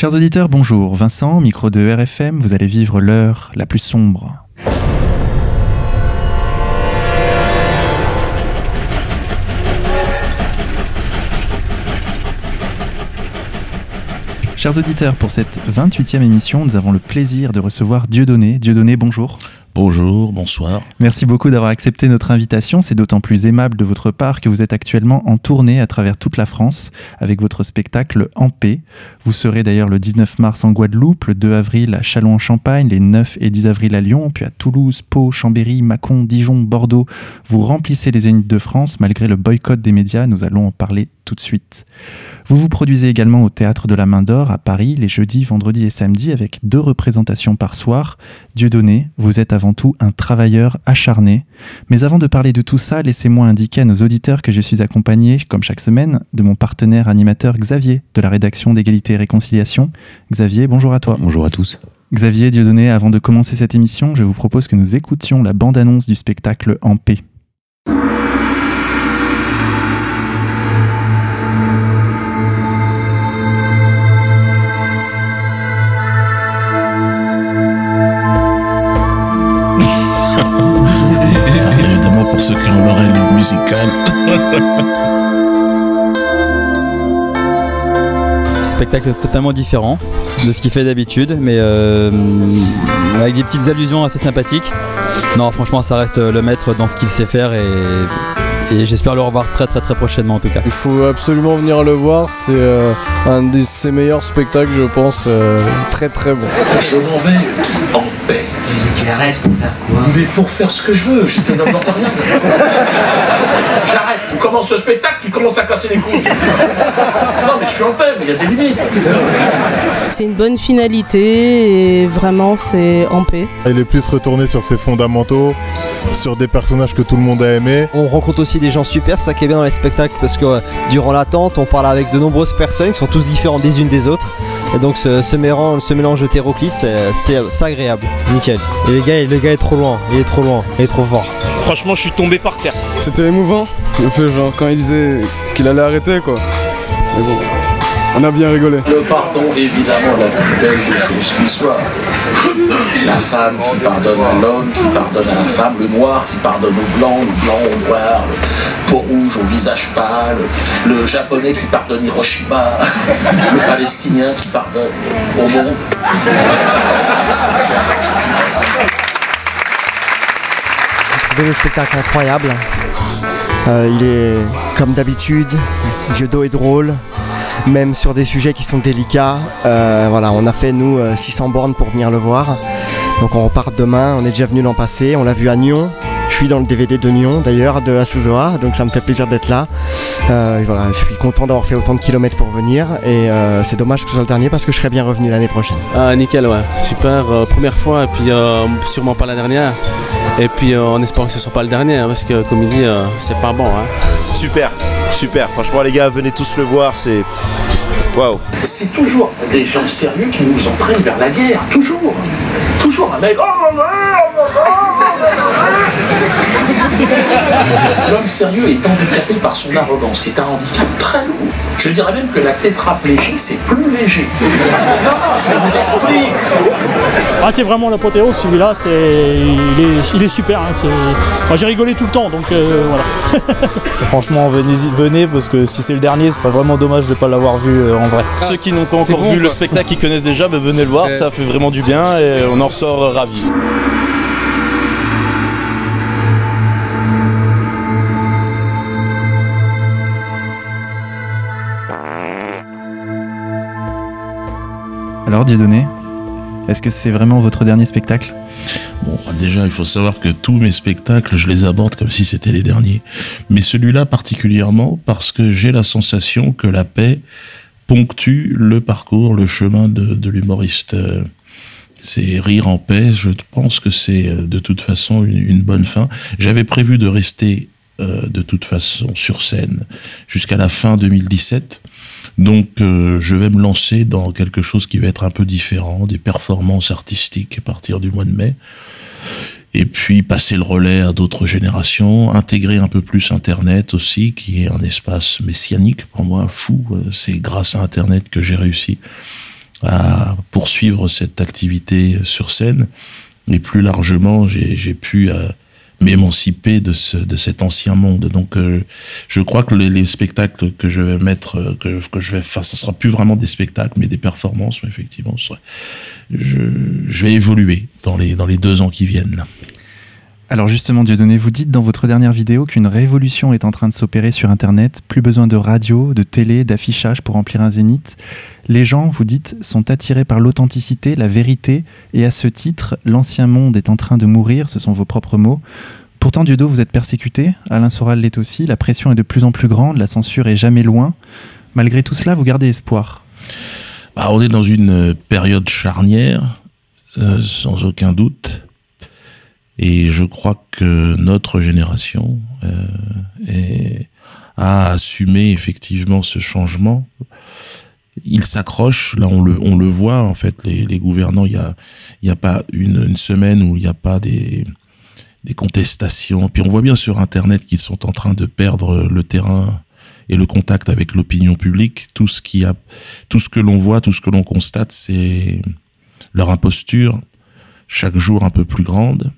Chers auditeurs, bonjour. Vincent, micro de RFM, vous allez vivre l'heure la plus sombre. Chers auditeurs, pour cette 28e émission, nous avons le plaisir de recevoir Dieudonné. Dieudonné, bonjour. Bonjour, bonsoir. Merci beaucoup d'avoir accepté notre invitation. C'est d'autant plus aimable de votre part que vous êtes actuellement en tournée à travers toute la France avec votre spectacle En paix. Vous serez d'ailleurs le 19 mars en Guadeloupe, le 2 avril à Châlons-en-Champagne, les 9 et 10 avril à Lyon, puis à Toulouse, Pau, Chambéry, Mâcon, Dijon, Bordeaux. Vous remplissez les zéniths de France malgré le boycott des médias. Nous allons en parler tout de suite. Vous vous produisez également au Théâtre de la Main d'Or à Paris les jeudis, vendredis et samedis avec deux représentations par soir. Dieudonné, vous êtes avant tout un travailleur acharné. Mais avant de parler de tout ça, laissez-moi indiquer à nos auditeurs que je suis accompagné, comme chaque semaine, de mon partenaire animateur Xavier de la rédaction d'égalité et réconciliation. Xavier, bonjour à toi. Bonjour à tous. Xavier Dieudonné, avant de commencer cette émission, je vous propose que nous écoutions la bande-annonce du spectacle En paix. Évidemment, pour ceux qui ont l'oreille musicale. Spectacle totalement différent de ce qu'il fait d'habitude, mais euh, avec des petites allusions assez sympathiques. Non, franchement, ça reste le maître dans ce qu'il sait faire et, et j'espère le revoir très très très prochainement en tout cas. Il faut absolument venir le voir, c'est euh, un de ses meilleurs spectacles, je pense, euh, très très bon. Je m'en vais en paix. Mais tu arrêtes pour faire quoi? Mais pour faire ce que je veux, je te demande rien. J'arrête, tu commences le spectacle, tu commences à casser les couilles. Non mais je suis en paix, mais il y a des limites. C'est une bonne finalité et vraiment c'est en paix. Il est plus retourné sur ses fondamentaux, sur des personnages que tout le monde a aimés. On rencontre aussi des gens super, ça qui est bien dans les spectacles parce que euh, durant l'attente, on parle avec de nombreuses personnes qui sont tous différentes des unes des autres. Et donc ce, ce, mélange, ce mélange hétéroclite, c'est, c'est, c'est agréable. Nickel. Et le gars, le gars est trop loin, il est trop loin, il est trop fort. Franchement, je suis tombé par terre. C'était émouvant, le fait genre quand il disait qu'il allait arrêter quoi. Mais bon, on a bien rigolé. Le pardon, évidemment, la plus belle des choses qui soit. La femme qui pardonne à l'homme, qui pardonne à la femme, le noir qui pardonne au blanc, le blanc au noir, le au visage pâle, le japonais qui pardonne Hiroshima, le palestinien qui pardonne au monde. Le spectacle incroyable. Euh, il est comme d'habitude, Diodo est drôle, même sur des sujets qui sont délicats. Euh, voilà, on a fait nous 600 bornes pour venir le voir. Donc on repart demain, on est déjà venu l'an passé, on l'a vu à Nyon. Suis dans le DVD de Nyon d'ailleurs, de Asuzoa, donc ça me fait plaisir d'être là. Euh, voilà, je suis content d'avoir fait autant de kilomètres pour venir et euh, c'est dommage que ce soit le dernier parce que je serais bien revenu l'année prochaine. Ah nickel ouais, super, euh, première fois et puis sûrement pas la dernière. Et puis en espérant que ce soit pas le dernier hein, parce que comme il dit, c'est pas bon. Hein. Super, super, franchement les gars, venez tous le voir, c'est... Waouh C'est toujours des gens sérieux qui nous entraînent vers la guerre, toujours. Toujours un mec. L'homme sérieux est handicapé par son arrogance. C'est un handicap très lourd. Je dirais même que la tétraplégie, c'est plus léger. Parce que non, je vous explique. Ah, c'est vraiment l'apothéose, celui-là. C'est... Il, est... il est super. Hein. C'est... Moi, j'ai rigolé tout le temps, donc euh, voilà. Franchement, venez, venez parce que si c'est le dernier, ce serait vraiment dommage de ne pas l'avoir vu euh, en vrai. Ceux qui n'ont pas encore bon, vu quoi. le spectacle, qui connaissent déjà, bah, venez le voir. Ouais. Ça fait vraiment du bien et on en ressort euh, ravis. Alors Dieudonné, est-ce que c'est vraiment votre dernier spectacle? Bon, déjà, il faut savoir que tous mes spectacles, je les aborde comme si c'était les derniers. Mais celui-là particulièrement parce que j'ai la sensation que la paix ponctue le parcours, le chemin de, l'humoriste. C'est rire en paix, je pense que c'est de toute façon une, une bonne fin. J'avais prévu de rester euh, de toute façon sur scène jusqu'à la fin 2017. Donc euh, je vais me lancer dans quelque chose qui va être un peu différent, des performances artistiques à partir du mois de mai. Et puis passer le relais à d'autres générations, intégrer un peu plus Internet aussi, qui est un espace messianique pour moi, fou. C'est grâce à Internet que j'ai réussi à poursuivre cette activité sur scène. Et plus largement, j'ai pu euh, m'émanciper de, ce, de cet ancien monde. Donc, euh, je crois que les, les, spectacles que je vais mettre, euh, que, que je vais faire, ce sera plus vraiment des spectacles, mais des performances. Effectivement, je, je vais évoluer dans les, dans les deux ans qui viennent. Là. Alors justement, Dieudonné, vous dites dans votre dernière vidéo qu'une révolution est en train de s'opérer sur Internet. Plus besoin de radio, de télé, d'affichage pour remplir un zénith. Les gens, vous dites, sont attirés par l'authenticité, la vérité, et à ce titre, l'ancien monde est en train de mourir, ce sont vos propres mots. Pourtant, Dieudo, vous êtes persécuté, Alain Soral l'est aussi, la pression est de plus en plus grande, la censure est jamais loin. Malgré tout cela, vous gardez espoir bah, On est dans une période charnière, euh, sans aucun doute. Et je crois que notre génération euh, a assumé effectivement ce changement. Il s'accroche, là on le, voit en fait, les, gouvernants, il n'y a, pas une, semaine où il n'y a pas des, contestations. Puis on voit bien sur Internet qu'ils sont en train de perdre le terrain et le contact avec l'opinion publique. Tout ce qui tout ce que l'on voit, tout ce que l'on constate, c'est leur imposture, chaque jour un peu plus grande.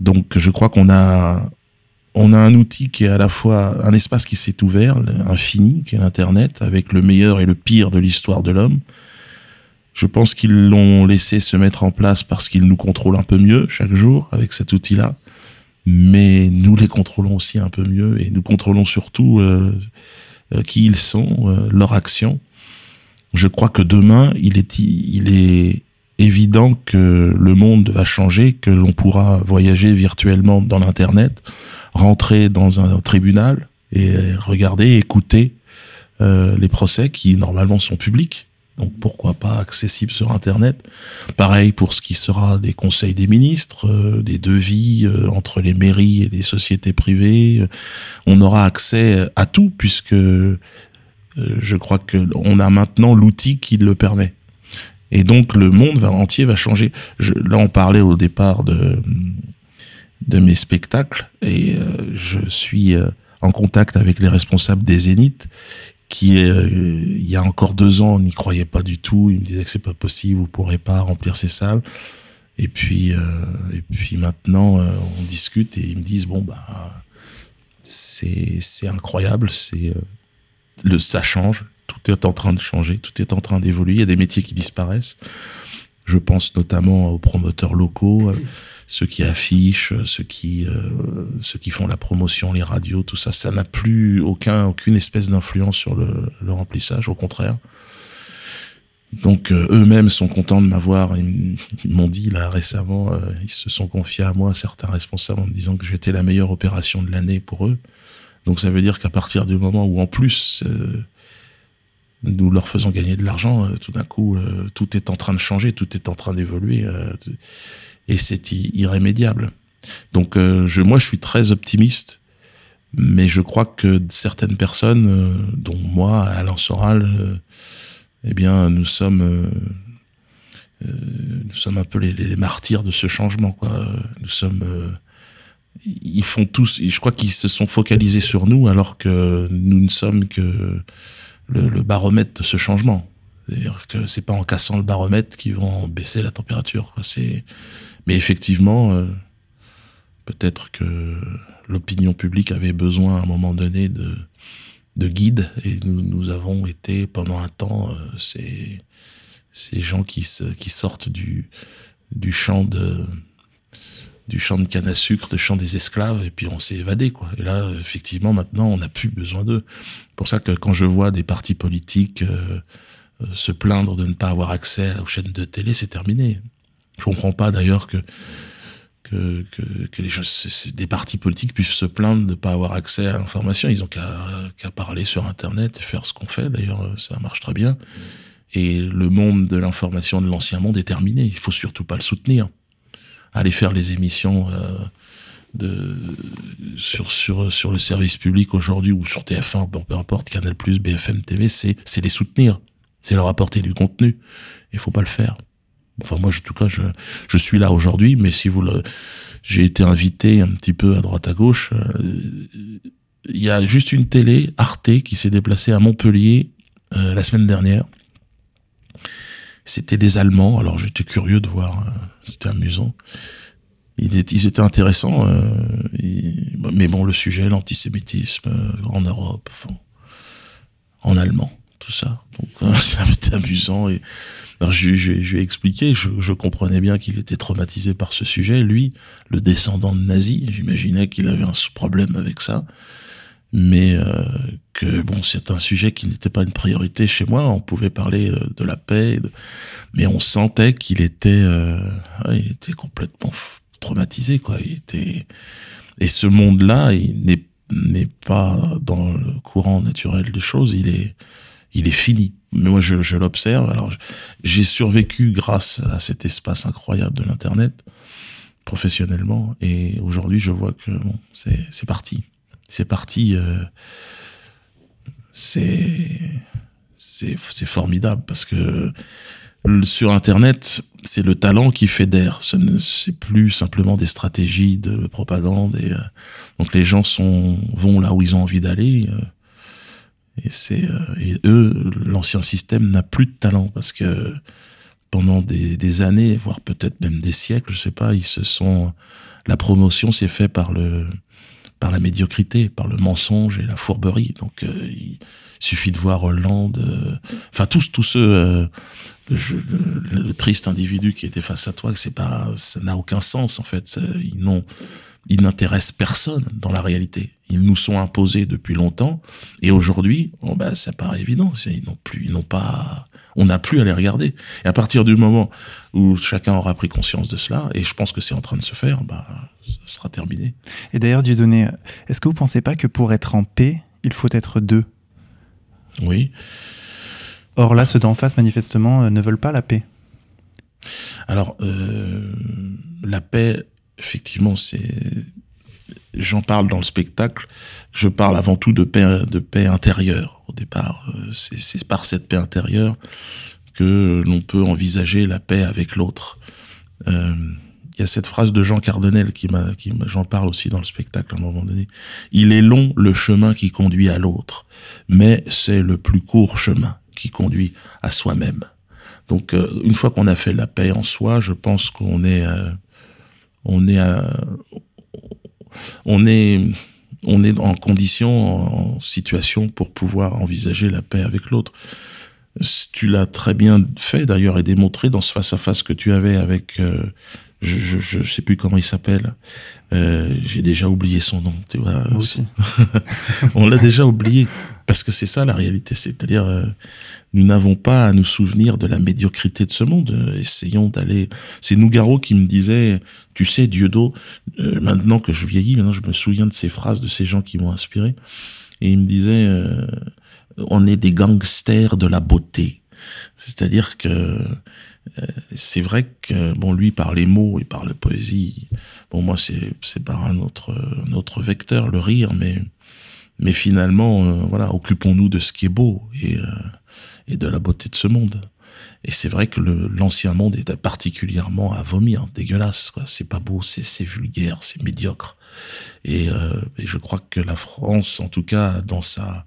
Donc je crois qu'on a on a un outil qui est à la fois un espace qui s'est ouvert, infini, qui est l'Internet, avec le meilleur et le pire de l'histoire de l'homme. Je pense qu'ils l'ont laissé se mettre en place parce qu'ils nous contrôlent un peu mieux chaque jour avec cet outil-là. Mais nous les contrôlons aussi un peu mieux et nous contrôlons surtout euh, euh, qui ils sont, euh, leur action. Je crois que demain, il est, il est évident que le monde va changer, que l'on pourra voyager virtuellement dans l'Internet, rentrer dans un tribunal et regarder, écouter euh, les procès qui normalement sont publics. Donc pourquoi pas accessibles sur Internet. Pareil pour ce qui sera des conseils des ministres, euh, des devis euh, entre les mairies et les sociétés privées. On aura accès à tout puisque euh, je crois qu'on a maintenant l'outil qui le permet. Et donc le monde entier va changer. Là, on parlait au départ de, mes spectacles et euh, je suis euh, en contact avec les responsables des Zéniths qui, euh, il y a encore deux ans, n'y croyaient pas du tout. Ils me disaient que c'est pas possible, vous pourrez pas remplir ces salles. Et puis, et puis maintenant, on discute et ils me disent bon bah c'est c'est incroyable, c'est le ça change, est en train de changer, tout est en train d'évoluer. Il y a des métiers qui disparaissent. Je pense notamment aux promoteurs locaux, ceux qui affichent, ceux qui, euh, ceux qui font la promotion, les radios, tout ça. Ça n'a plus aucun, aucune espèce d'influence sur le, remplissage, au contraire. Donc euh, eux-mêmes sont contents de m'avoir. Ils, m'ont dit là récemment, euh, ils se sont confiés à moi, certains responsables, en me disant que j'étais la meilleure opération de l'année pour eux. Donc ça veut dire qu'à partir du moment où en plus euh, nous leur faisons gagner de l'argent, euh, tout d'un coup, euh, tout est en train de changer, tout est en train d'évoluer, euh, et c'est irrémédiable. Donc, moi, je suis très optimiste, mais je crois que certaines personnes, dont moi, Alain Soral, eh bien, nous sommes, nous sommes un peu les, les, martyrs de ce changement, quoi. Nous sommes ils font tous, je crois qu'ils se sont focalisés sur nous alors que nous ne sommes que le, baromètre de ce changement. C'est-à-dire que c'est pas en cassant le baromètre qu'ils vont baisser la température. C'est, mais effectivement, euh, peut-être que l'opinion publique avait besoin à un moment donné de de guides et nous, nous avons été pendant un temps euh, ces ces gens qui se, qui sortent du du champ de du champ de canne à sucre, du champ des esclaves, et puis on s'est évadé, quoi. Et là, effectivement, maintenant, on n'a plus besoin d'eux. pour ça que quand je vois des partis politiques euh, euh, se plaindre de ne pas avoir accès aux chaînes de télé, c'est terminé. Je comprends pas d'ailleurs que que, des partis politiques puissent se plaindre de ne pas avoir accès à l'information. Ils ont qu'à qu parler sur Internet et faire ce qu'on fait. D'ailleurs, ça marche très bien. Et le monde de l'information de l'ancien monde est terminé. Il faut surtout pas le soutenir aller faire les émissions euh, de, sur, sur, sur le service public aujourd'hui ou sur TF1, peu importe, Canal+, BFM TV, c'est les soutenir, c'est leur apporter du contenu. Il faut pas le faire. Enfin, moi, en tout cas, je, je suis là aujourd'hui, mais si vous le, j'ai été invité un petit peu à droite à gauche. Euh, il y a juste une télé, Arte, qui s'est déplacée à Montpellier euh, la semaine dernière C'était des Allemands, alors j'étais curieux de voir, euh, c'était amusant. Ils étaient, intéressants, euh, ils- mais bon, le sujet, l'antisémitisme euh, en Europe, en allemand, tout ça. Donc euh, ça était amusant. Et je, lui ai expliqué, je, je comprenais bien qu'il était traumatisé par ce sujet. Lui, le descendant de nazi, j'imaginais qu'il avait un problème avec ça. Mais euh, que bon, c'est un sujet qui n'était pas une priorité chez moi. On pouvait parler euh, de la paix, mais on sentait qu'il était, euh, il était complètement traumatisé, quoi. Il était, et ce monde-là, il n'est n'est pas dans le courant naturel des choses. Il est, il est fini. Mais moi, je, je l'observe. Alors, j'ai survécu grâce à cet espace incroyable de l'internet, professionnellement. Et aujourd'hui, je vois que bon, c'est c'est parti. C'est parti. euh, c'est c'est formidable parce que sur Internet, c'est le talent qui fédère. Ce ne c'est plus simplement des stratégies de propagande. Et euh, donc les gens sont vont là où ils ont envie d'aller. euh, et c'est euh, eux, l'ancien système n'a plus de talent parce que pendant des, des années, voire peut-être même des siècles, je sais pas, ils se sont la promotion s'est fait par le par la médiocrité, par le mensonge et la fourberie. Donc euh, il suffit de voir Hollande, euh, enfin tous tous ceux euh, le, le- triste individu qui était face à toi, c'est pas ça n'a aucun sens en fait. Ils n'ont ils n'intéressent personne dans la réalité. Ils nous sont imposés depuis longtemps et aujourd'hui, bon ben ça paraît évident, ils n'ont plus ils n'ont pas on n'a plus à les regarder. Et à partir du moment où chacun aura pris conscience de cela, et je pense que c'est en train de se faire, bah, ça sera terminé. Et d'ailleurs, Dieudonné, est-ce que vous pensez pas que pour être en paix, il faut être deux? Oui. Or là, ceux d'en face, manifestement, euh, ne veulent pas la paix. Alors, euh, la paix, effectivement, c'est. J'en parle dans le spectacle. Je parle avant tout de paix, de paix intérieure. Au départ, Euh, c'est par cette paix intérieure que l'on peut envisager la paix avec l'autre. Euh, Il y a cette phrase de Jean Cardinel qui m'a, qui j'en parle aussi dans le spectacle à un moment donné. Il est long le chemin qui conduit à l'autre, mais c'est le plus court chemin qui conduit à soi-même. Donc, euh, une fois qu'on a fait la paix en soi, je pense qu'on est, euh, on est, euh, on est, on est en condition, en situation pour pouvoir envisager la paix avec l'autre. Tu l'as très bien fait d'ailleurs et démontré dans ce face-à-face que tu avais avec, euh, je, je, je sais plus comment il s'appelle, euh, j'ai déjà oublié son nom, tu vois. Moi aussi. On l'a déjà oublié parce que c'est ça la réalité, c'est-à-dire euh, nous n'avons pas à nous souvenir de la médiocrité de ce monde. Euh, essayons d'aller. C'est Nougaro qui me disait, tu sais, Dieudo, euh, maintenant que je vieillis, maintenant je me souviens de ces phrases de ces gens qui m'ont inspiré, et il me disait, euh, on est des gangsters de la beauté. C'est-à-dire que c'est vrai que bon lui par les mots et par la poésie, bon moi c'est c'est par un autre autre vecteur le rire, mais mais finalement euh, voilà occupons-nous de ce qui est beau et euh, et de la beauté de ce monde. Et c'est vrai que l'ancien monde est particulièrement à vomir, dégueulasse. quoi. C'est pas beau, c'est c'est vulgaire, c'est médiocre. Et, euh, et je crois que la France, en tout cas dans sa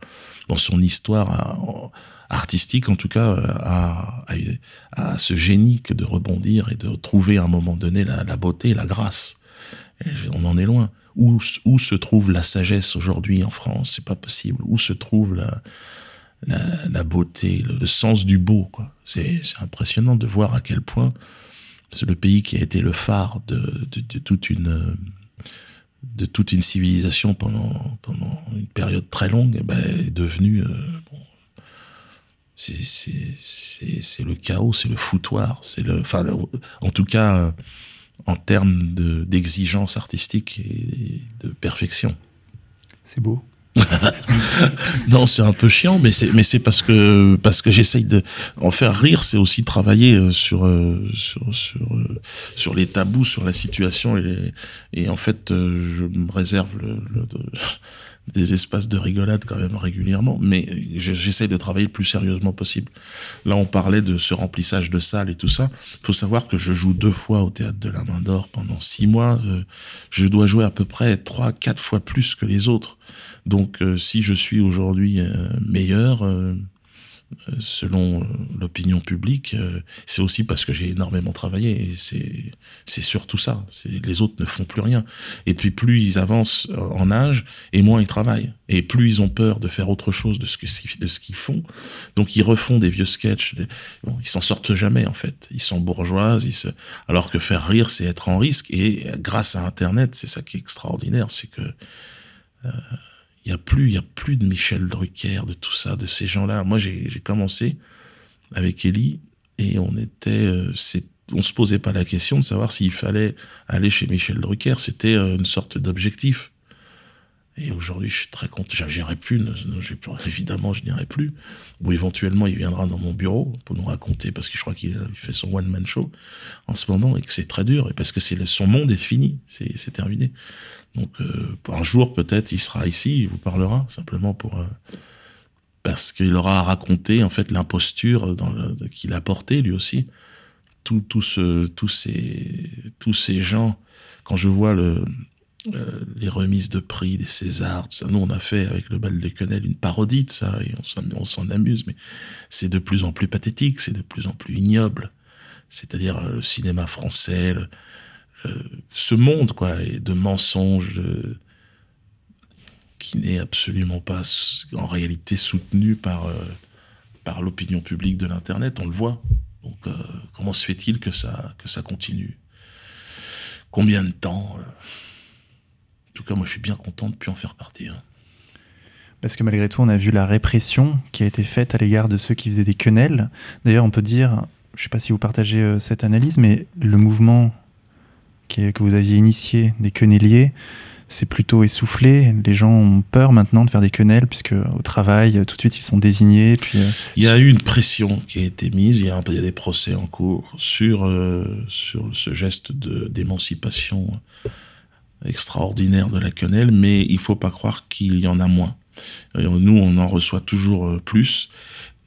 dans son histoire a- artistique, en tout cas, euh, a, a, a ce génie que de rebondir et de trouver à un moment donné la, la beauté, la grâce. On en est loin. Où, où se trouve la sagesse aujourd'hui en France? C'est pas possible. Où se trouve la, la, beauté, le, sens du beau C'est impressionnant de voir à quel point c'est le pays qui a été le phare de, de, toute une euh, de toute une civilisation pendant pendant une période très longue eh ben, est devenu euh, c'est c'est c'est c'est le chaos, c'est le foutoir, c'est le enfin le- en tout cas euh, en termes de d'exigence artistique et de perfection. C'est beau. non, c'est un peu chiant, mais c'est mais c'est parce que parce que j'essaye de en faire rire, c'est aussi travailler euh, sur euh, sur sur euh, sur les tabous, sur la situation et et en fait je me réserve le, le- de- des espaces de rigolade quand même régulièrement, mais je- j'essaye de travailler le plus sérieusement possible. Là, on parlait de ce remplissage de salles et tout ça. faut savoir que je joue deux fois au théâtre de la Main d'Or pendant six mois. Euh, Je dois jouer à peu près trois, quatre fois plus que les autres. Donc, euh, si je suis aujourd'hui euh, meilleur, selon euh, l'opinion publique, euh, c'est aussi parce que j'ai énormément travaillé. Et c'est, c'est surtout ça. Les autres ne font plus rien. Et puis plus ils avancent en âge, et moins ils travaillent. Et plus ils ont peur de faire autre chose de ce, que, de ce qu'ils font. Donc ils refont des vieux sketchs. Bon, ils s'en sortent jamais en fait. Ils sont bourgeoises. Ils se... Alors que faire rire, c'est être en risque. Et grâce à Internet, c'est ça qui est extraordinaire, c'est que euh, il y a plus, il y a plus de Michel Drucker, de tout ça, de ces gens-là. Moi, j'ai commencé avec Ellie et on était, euh, on se posait pas la question de savoir s'il fallait aller chez Michel Drucker. C'était euh, une sorte d'objectif. Et aujourd'hui, je suis très content. J'irai plus, évidemment, je n'irai plus. Ou éventuellement, il viendra dans mon bureau pour nous raconter, parce que je crois qu'il fait son one-man show en ce moment et que c'est très dur, et parce que son monde est fini, c'est terminé. Donc, euh, un jour, peut-être, il sera ici, il vous parlera, simplement pour. Euh, parce qu'il aura à raconter, en fait, l'imposture qu'il a portée, lui aussi. Tout, tout ce, tous, ces, tous ces gens, quand je vois euh, les remises de prix des Césars, ça. nous on a fait avec le bal des quenelles une parodie de ça et on s'en amuse, mais c'est de plus en plus pathétique, c'est de plus en plus ignoble. C'est-à-dire le cinéma français, ce monde quoi de mensonges qui n'est absolument pas en réalité soutenu par euh, par l'opinion publique de l'internet on le voit donc euh, comment se fait-il que ça que ça continue? Combien de temps euh? en tout cas moi je suis bien content de plus en faire partie hein. Parce que malgré tout, on a vu la répression qui a été faite à l'égard de ceux qui faisaient des quenelles. D'ailleurs, on peut dire, je ne sais pas si vous partagez cette analyse, mais le mouvement que vous aviez initié, des quenelliers, c'est plutôt essoufflé. Les gens ont peur maintenant de faire des quenelles, puisque au travail, tout de suite, ils sont désignés. Euh, il y a eu une pression qui a été mise, il y a, des procès en cours sur, euh, sur ce geste d'émancipation extraordinaire de la quenelle, mais il faut pas croire qu'il y en a moins. Nous, on en reçoit toujours euh, plus.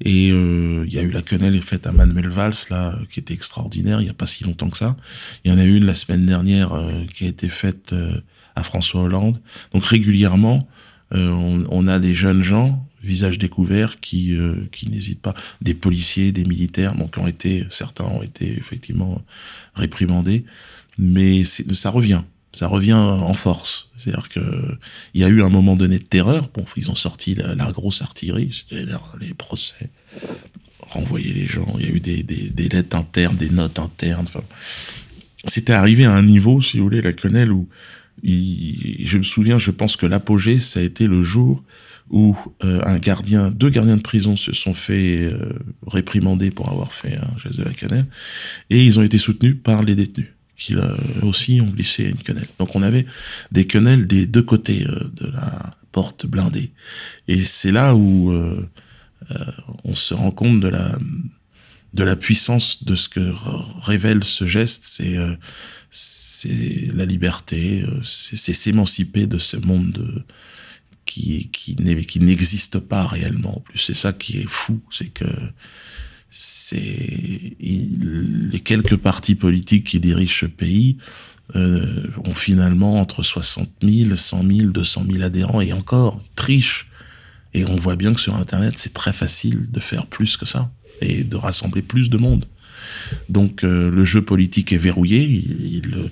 Et euh, il y a eu la quenelle faite à Manuel Valls, là, qui était extraordinaire, il n'y a pas si longtemps que ça. Il y en a une la semaine dernière euh, qui a été faite euh, à François Hollande. Donc régulièrement, on, on, a des jeunes gens, visage découvert, qui, qui n'hésitent pas. Des policiers, des militaires, donc ont été, certains ont été effectivement réprimandés. Mais ça revient ça revient en force. C'est-à-dire que il y a eu un moment donné de terreur. Bon, ils ont sorti la, grosse artillerie, c'était les procès, renvoyer les gens. Il y a eu des, lettres internes, des notes internes. Enfin, c'était arrivé à un niveau, si vous voulez, la quenelle où je me souviens, je pense que l'apogée, ça a été le jour où euh, un gardien, deux gardiens de prison se sont fait euh, réprimander pour avoir fait un geste de la quenelle, et ils ont été soutenus par les détenus qui aussi ont glissé une quenelle. Donc on avait des quenelles des deux côtés euh, de la porte blindée. Et c'est là où euh, euh, on se rend compte de la de la puissance de ce que révèle ce geste, c'est c'est la liberté, c'est s'émanciper de ce monde de, qui qui n'existe pas réellement. En plus, c'est ça qui est fou, c'est que c'est les quelques partis politiques qui dirigent ce pays euh, ont finalement entre 60 000, 100 000, 200 000 adhérents et encore ils trichent. Et on voit bien que sur Internet, c'est très facile de faire plus que ça et de rassembler plus de monde. Donc euh, le jeu politique est verrouillé. Il,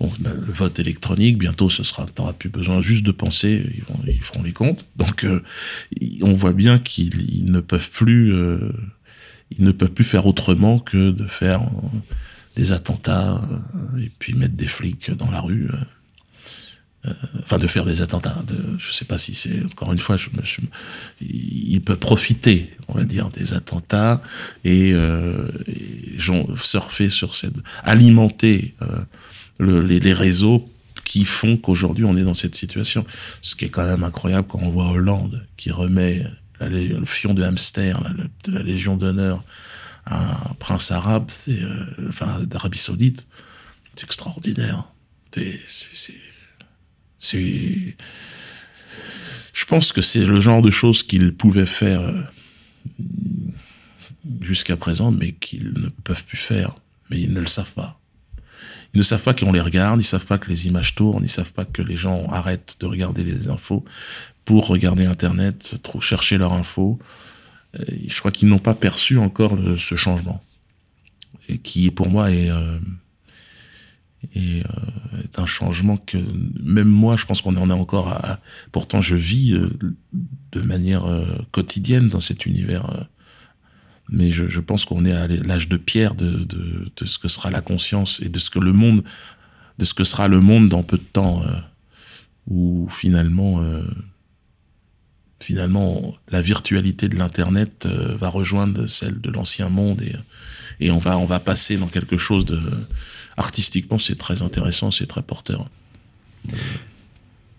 bon, ben, le vote électronique, bientôt, ce sera, t'auras plus besoin juste de penser, ils, ils feront les comptes. Donc euh, on voit bien qu'ils ne peuvent plus euh, ils ne peuvent plus faire autrement que de faire euh, des attentats euh, et puis mettre des flics dans la rue. Euh, enfin, de faire des attentats. Je sais pas si c'est encore une fois, je me, il peut profiter, on va dire, des attentats et, et surfer sur cette, alimenter les, les réseaux qui font qu'aujourd'hui on est dans cette situation. Ce qui est quand même incroyable quand on voit Hollande qui remet le fion de hamster de la Légion d'honneur un prince arabe, euh, enfin d'Arabie Saoudite, c'est extraordinaire. Je pense que c'est le genre de choses qu'ils pouvaient faire euh, jusqu'à présent, mais qu'ils ne peuvent plus faire. Mais ils ne le savent pas. Ils ne savent pas qu'on les regarde, ils savent pas que les images tournent, ils savent pas que les gens arrêtent de regarder les infos pour regarder Internet, chercher leur info. je crois qu'ils n'ont pas perçu encore ce changement. Et qui, pour moi, est, euh, est, euh, est un changement que même moi, je pense qu'on en est encore à. Pourtant, je vis euh, de manière euh, quotidienne dans cet univers. Mais je, pense qu'on est à l'âge de pierre de ce que sera la conscience et de ce que le monde, de ce que sera le monde dans peu de temps, euh, où finalement, euh, finalement, la virtualité de l'internet euh, va rejoindre celle de l'ancien monde et, et on va, on va passer dans quelque chose de artistiquement, c'est très intéressant, c'est très porteur.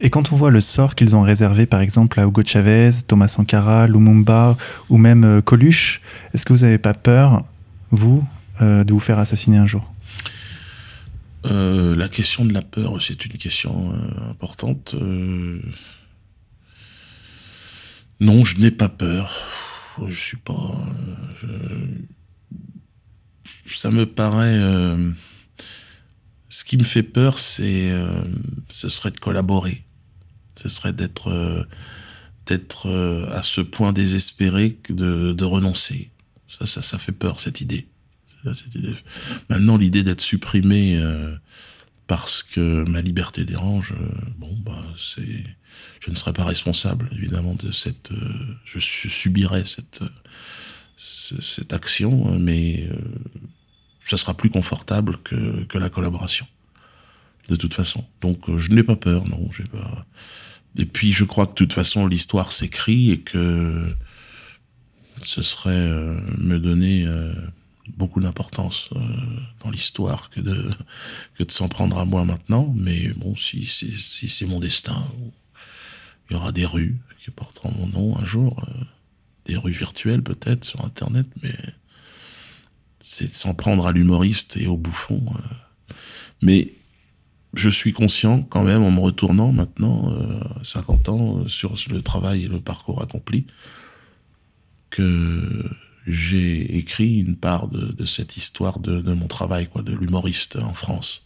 Et quand on voit le sort qu'ils ont réservé, par exemple, à Hugo Chavez, Thomas Sankara, Lumumba ou même euh, Coluche, est-ce que vous n'avez pas peur, vous, euh, de vous faire assassiner un jour? Euh, la question de la peur, c'est une question importante. Non, je n'ai pas peur. Je suis pas. Ça me paraît. Ce qui me fait peur, c'est, ce serait de collaborer. Ce serait d'être, euh, euh, à ce point désespéré que de, renoncer. Ça, ça, ça fait peur cette idée. Maintenant, l'idée d'être supprimé euh, parce que ma liberté dérange, bon, bah, c'est, je ne serais pas responsable, évidemment, de cette, je su- subirais cette, ce- cette action, mais ça sera plus confortable que, que la collaboration, de toute façon. Donc, euh, je n'ai pas peur, non, j'ai pas. Et puis, je crois que de toute façon, l'histoire s'écrit et que ce serait euh, me donner euh, beaucoup d'importance dans l'histoire que de, que de s'en prendre à moi maintenant. Mais bon, si, si, c'est mon destin, il y aura des rues qui porteront mon nom un jour, des rues virtuelles peut-être sur Internet, mais c'est de s'en prendre à l'humoriste et au bouffon. Mais je suis conscient quand même en me retournant maintenant, euh, 50 ans, euh, sur le travail et le parcours accompli, que j'ai écrit une part de, cette histoire de, de mon travail, quoi, de l'humoriste en France.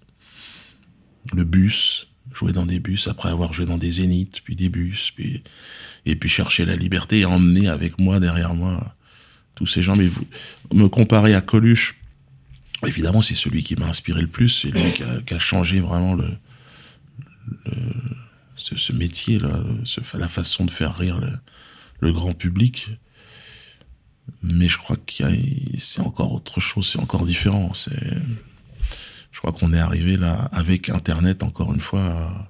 Le bus, jouer dans des bus, après avoir joué dans des zéniths, puis des bus, puis, et puis chercher la liberté et emmener avec moi, derrière moi, tous ces gens. Mais vous, me comparer à Coluche, évidemment, c'est celui qui m'a inspiré le plus, c'est lui qui a, changé vraiment ce, métier, là, la façon de faire rire le, le grand public. Mais je crois a, c'est encore autre chose, c'est encore différent. Je crois qu'on est arrivé là avec Internet encore une fois.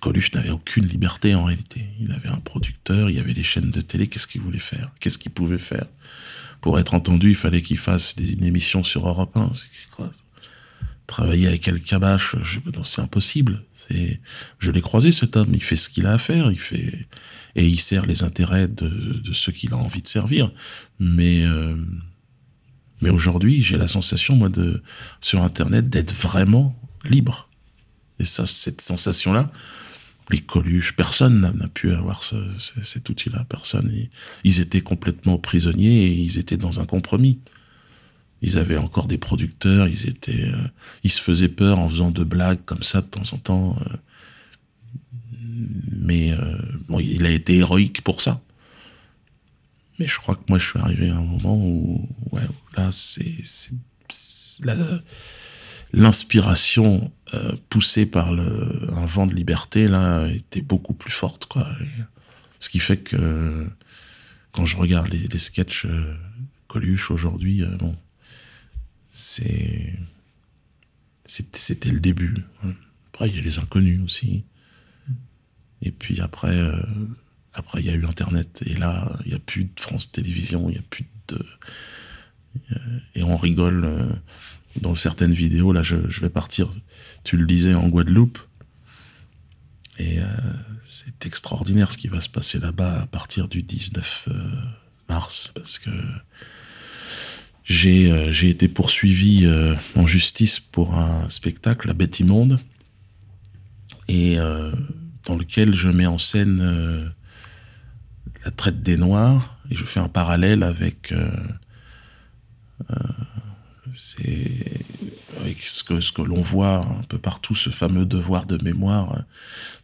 Coluche n'avait aucune liberté en réalité. Il avait un producteur, il y avait des chaînes de télé. Qu'est-ce qu'il voulait faire? Qu'est-ce qu'il pouvait faire? Pour être entendu, il fallait qu'il fasse des, une émission sur Europe 1. C'est quoi Travailler avec El Kabash, c'est impossible. C'est, je l'ai croisé cet homme. Il fait ce qu'il a à faire. Il fait et il sert les intérêts de, ceux qu'il a envie de servir. Mais euh, mais aujourd'hui, j'ai la sensation, moi, de sur Internet, d'être vraiment libre. Et ça, cette sensation-là, les Coluche, personne n'a pu avoir ce, ce- cet outil-là. Personne. Ils, étaient complètement prisonniers et ils étaient dans un compromis. Ils avaient encore des producteurs. Ils étaient, euh, ils se faisaient peur en faisant de blagues comme ça de temps en temps. euh, mais euh, bon, il a été héroïque pour ça. Mais je crois que moi, je suis arrivé à un moment où, ouais, là, c'est l'inspiration euh, poussée par le, un vent de liberté là était beaucoup plus forte, quoi. Ce qui fait que quand je regarde les, les sketchs euh, Coluche aujourd'hui, euh, bon, c'est c'était le début. Après, il y a les inconnus aussi. Et puis après, après il y a eu Internet. Et là, il n'y a plus de France Télévisions, il n'y a plus de. Et on rigole dans certaines vidéos. Là, je, vais partir, tu le disais, en Guadeloupe. Et euh, c'est extraordinaire ce qui va se passer là-bas à partir du 19 euh, mars. Parce que j'ai euh, été poursuivi en justice pour un spectacle à Bête Immonde et dans lequel je mets en scène la traite des Noirs et je fais un parallèle avec c'est avec ce que ce que l'on voit un peu partout ce fameux devoir de mémoire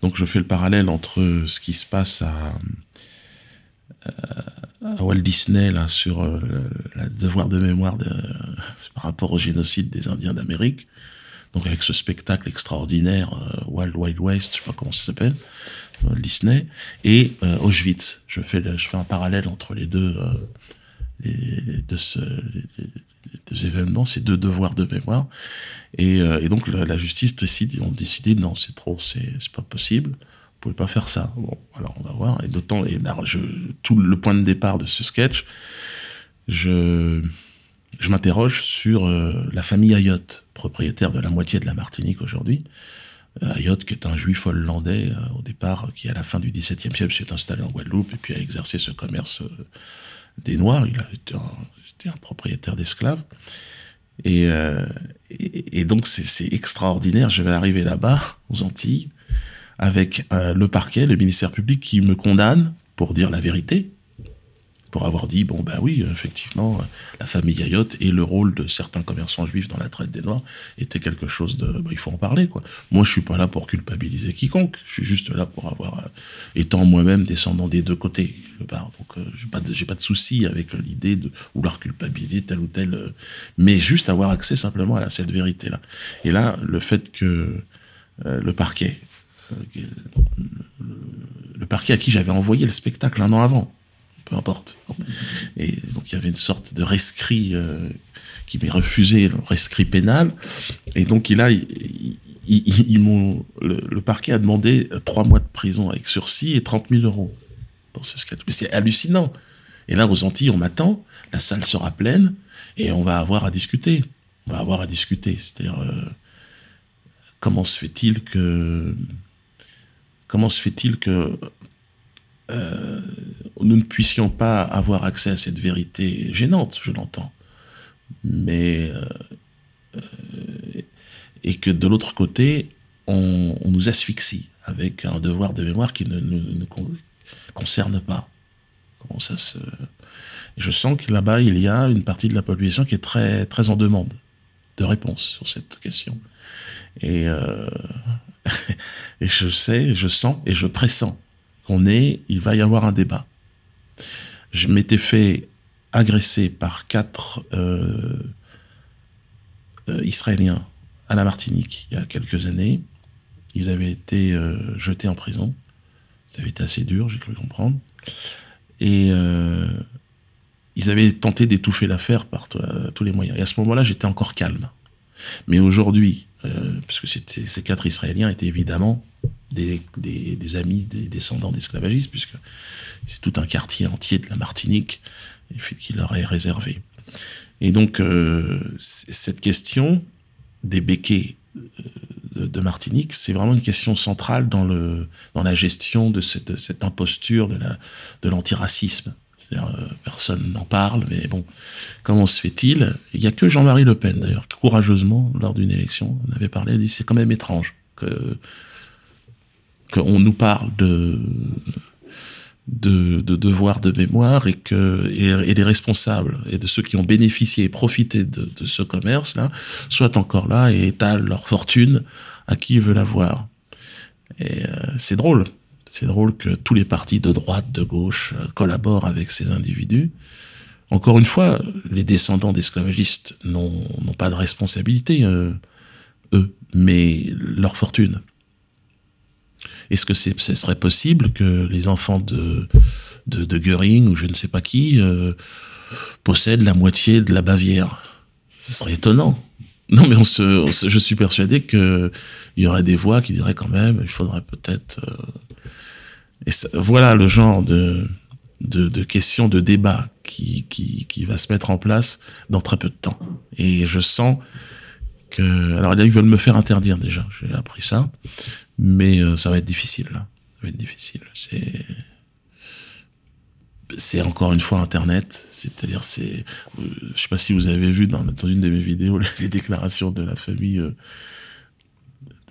donc je fais le parallèle entre ce qui se passe à euh, Walt Disney là sur euh, le, devoir de mémoire de, par rapport au génocide des Indiens d'Amérique. Donc avec ce spectacle extraordinaire, euh, Wild Wild West, je sais pas comment ça s'appelle, Disney, et euh, Auschwitz. Je fais, je fais un parallèle entre les deux, euh, deux événements, ces deux devoirs de mémoire. Et, euh, donc la, justice décide, ils ont décidé non, c'est trop, c'est c'est pas possible. Vous pouvez pas faire ça. Bon, alors on va voir. Et d'autant, et là, je, tout le point de départ de ce sketch, je, je m'interroge sur euh, la famille Ayotte, propriétaire de la moitié de la Martinique aujourd'hui. Euh, Ayotte, qui est un juif hollandais au départ, qui à la fin du XVIIe siècle s'est installé en Guadeloupe et puis a exercé ce commerce des Noirs. Il été un, propriétaire d'esclaves. Et, euh, donc c'est c'est extraordinaire. Je vais arriver là-bas, aux Antilles, avec euh, le parquet, le ministère public qui me condamne pour dire la vérité, pour avoir dit bon bah oui effectivement la famille Ayotte et le rôle de certains commerçants juifs dans la traite des noirs était quelque chose de bah, il faut en parler quoi. Moi je suis pas là pour culpabiliser quiconque, je suis juste là pour avoir euh, étant moi-même descendant des deux côtés quelque part. donc euh, j'ai pas de, pas de souci avec l'idée de vouloir culpabiliser tel ou tel euh, mais juste avoir accès simplement à cette vérité là. Et là le fait que euh, le parquet le parquet à qui j'avais envoyé le spectacle un an avant importe. Et donc il y avait une sorte de rescrit euh, qui m'est refusé, le rescrit pénal. Et donc il- ils m'ont- le, parquet a demandé euh, trois mois de prison avec sursis et 30 000 euros pour ce. Mais c'est hallucinant. Et là, aux Antilles, on m'attend, la salle sera pleine et on va avoir à discuter. On va avoir à discuter. C'est-à-dire, euh, comment se fait-il que. Comment se fait-il que euh, nous ne puissions pas avoir accès à cette vérité gênante, je l'entends, mais euh, euh, et que de l'autre côté, on, nous asphyxie avec un devoir de mémoire qui ne nous ne, nous con- concerne pas. Comment ça se... Je sens que là-bas, il y a une partie de la population qui est très, très en demande de réponse sur cette question. Et, et je sais, je sens et je pressens qu'on est, il va y avoir un débat. Je m'étais fait agresser par quatre euh, euh, Israéliens à la Martinique il y a quelques années. Ils avaient été euh, jetés en prison. Ça avait été assez dur, j'ai cru comprendre. Et ils avaient tenté d'étouffer l'affaire par to- tous les moyens. Et à ce moment-là, j'étais encore calme. Mais aujourd'hui, euh, puisque ces quatre Israéliens étaient évidemment des, des- amis des descendants d'esclavagistes, puisque c'est tout un quartier entier de la Martinique qui leur est réservé. Et donc, euh, cette question des béquets euh, de, Martinique, c'est vraiment une question centrale dans, la gestion de cette, imposture de l'antiracisme. Euh, personne n'en parle, mais bon, comment se fait-il? Il n'y a que Jean-Marie Le Pen, d'ailleurs, qui, courageusement, lors d'une élection, on avait parlé, dit c'est quand même étrange que qu'on nous parle de de, de devoirs de mémoire et que les responsables et de ceux qui ont bénéficié et profité de, ce commerce là soient encore là et étalent leur fortune à qui veut la voir. Et euh, c'est drôle, c'est drôle que tous les partis de droite, de gauche euh, collaborent avec ces individus. Encore une fois, les descendants d'esclavagistes n'ont pas de responsabilité, euh, eux, mais leur fortune. Est-ce que ce serait possible que les enfants de, de, de Göring ou je ne sais pas qui euh, possèdent la moitié de la Bavière? Ce serait étonnant. Non, mais je suis persuadé qu'il y aurait des voix qui diraient quand même, il faudrait peut-être. Et voilà le genre de, de, de questions, de débat qui, qui, qui va se mettre en place dans très peu de temps. Et je sens que. Alors, ils veulent me faire interdire déjà, j'ai appris ça. Mais euh, ça va être difficile, là. Ça va être difficile. C'est. C'est encore une fois Internet, c'est-à-dire c'est, euh, je sais pas si vous avez vu dans, une de mes vidéos les déclarations de la famille euh,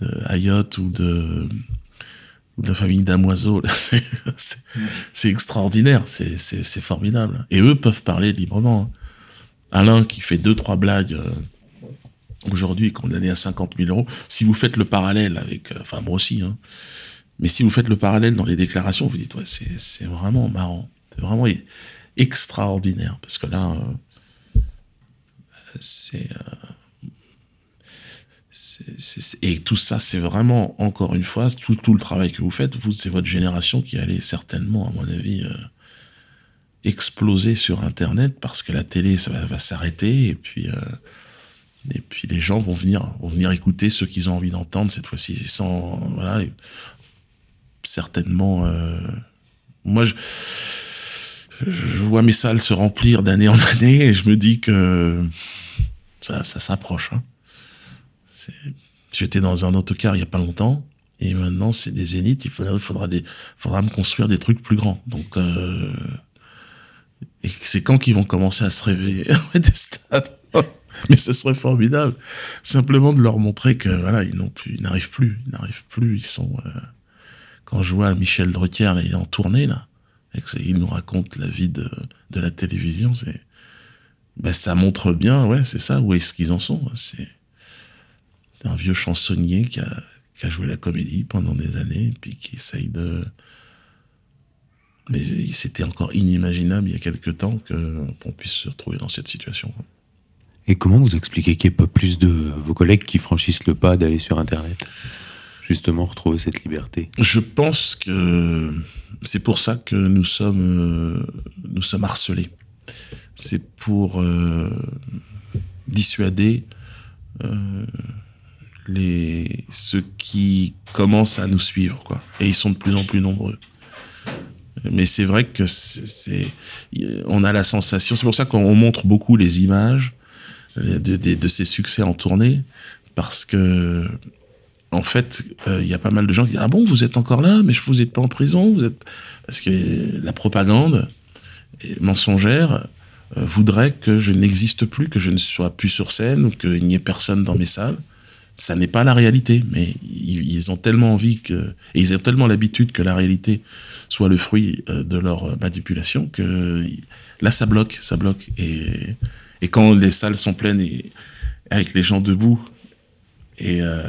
de Ayotte ou de, de la famille Damoiseau, c'est, extraordinaire, c'est, formidable. Et eux peuvent parler librement. Alain qui fait deux trois blagues euh, aujourd'hui condamné à 50 000 euros. Si vous faites le parallèle avec, euh, enfin moi aussi, hein, mais si vous faites le parallèle dans les déclarations, vous dites ouais c'est vraiment marrant. C'est vraiment extraordinaire. Parce que là, euh, c'est. Et tout ça, c'est vraiment, encore une fois, tout, tout le travail que vous faites, vous, c'est votre génération qui allait certainement, à mon avis, euh, exploser sur Internet parce que la télé, ça va, s'arrêter et puis, euh, et puis les gens vont venir, vont venir écouter ce qu'ils ont envie d'entendre cette fois-ci sans, voilà, certainement, euh, moi, je, je vois mes salles se remplir d'année en année et je me dis que ça, ça s'approche. hein. J'étais dans un autocar il y a pas longtemps et maintenant c'est des zéniths. Il faudra, faudra, faudra me construire des trucs plus grands. Donc euh, et c'est quand qu'ils vont commencer à se réveiller des stades. Mais ce serait formidable, simplement de leur montrer que voilà ils n'ont plus, n'arrivent plus, ils n'arrivent plus. Ils sont euh, quand je vois Michel Drucker, il est en tournée là, et il nous raconte la vie de, de la télévision, c'est ben, ça montre bien, ouais, c'est ça, où est-ce qu'ils en sont. C'est c'est un vieux chansonnier qui a, qui a joué la comédie pendant des années, et puis qui essaye de. Mais c'était encore inimaginable il y a quelque temps qu'on puisse se retrouver dans cette situation. Et comment vous expliquez qu'il n'y ait pas plus de vos collègues qui franchissent le pas d'aller sur Internet Justement, retrouver cette liberté? Je pense que c'est pour ça que nous sommes, euh, nous sommes harcelés. C'est pour euh, dissuader euh, les, ceux qui commencent à nous suivre. Quoi. Et ils sont de plus en plus nombreux. Mais c'est vrai que c'est, on a la sensation, c'est pour ça qu'on montre beaucoup les images euh, de, de, ces succès en tournée, parce que en fait, euh, il y a pas mal de gens qui disent Ah bon, vous êtes encore là, mais vous êtes pas en prison vous êtes... Parce que la propagande mensongère euh, voudrait que je n'existe plus, que je ne sois plus sur scène ou qu'il n'y ait personne dans mes salles. Ça n'est pas la réalité, mais ils, ils ont tellement envie que. Et ils ont tellement l'habitude que la réalité soit le fruit euh, de leur euh, manipulation que là, ça bloque, ça bloque. Et, et quand les salles sont pleines et avec les gens debout, et euh,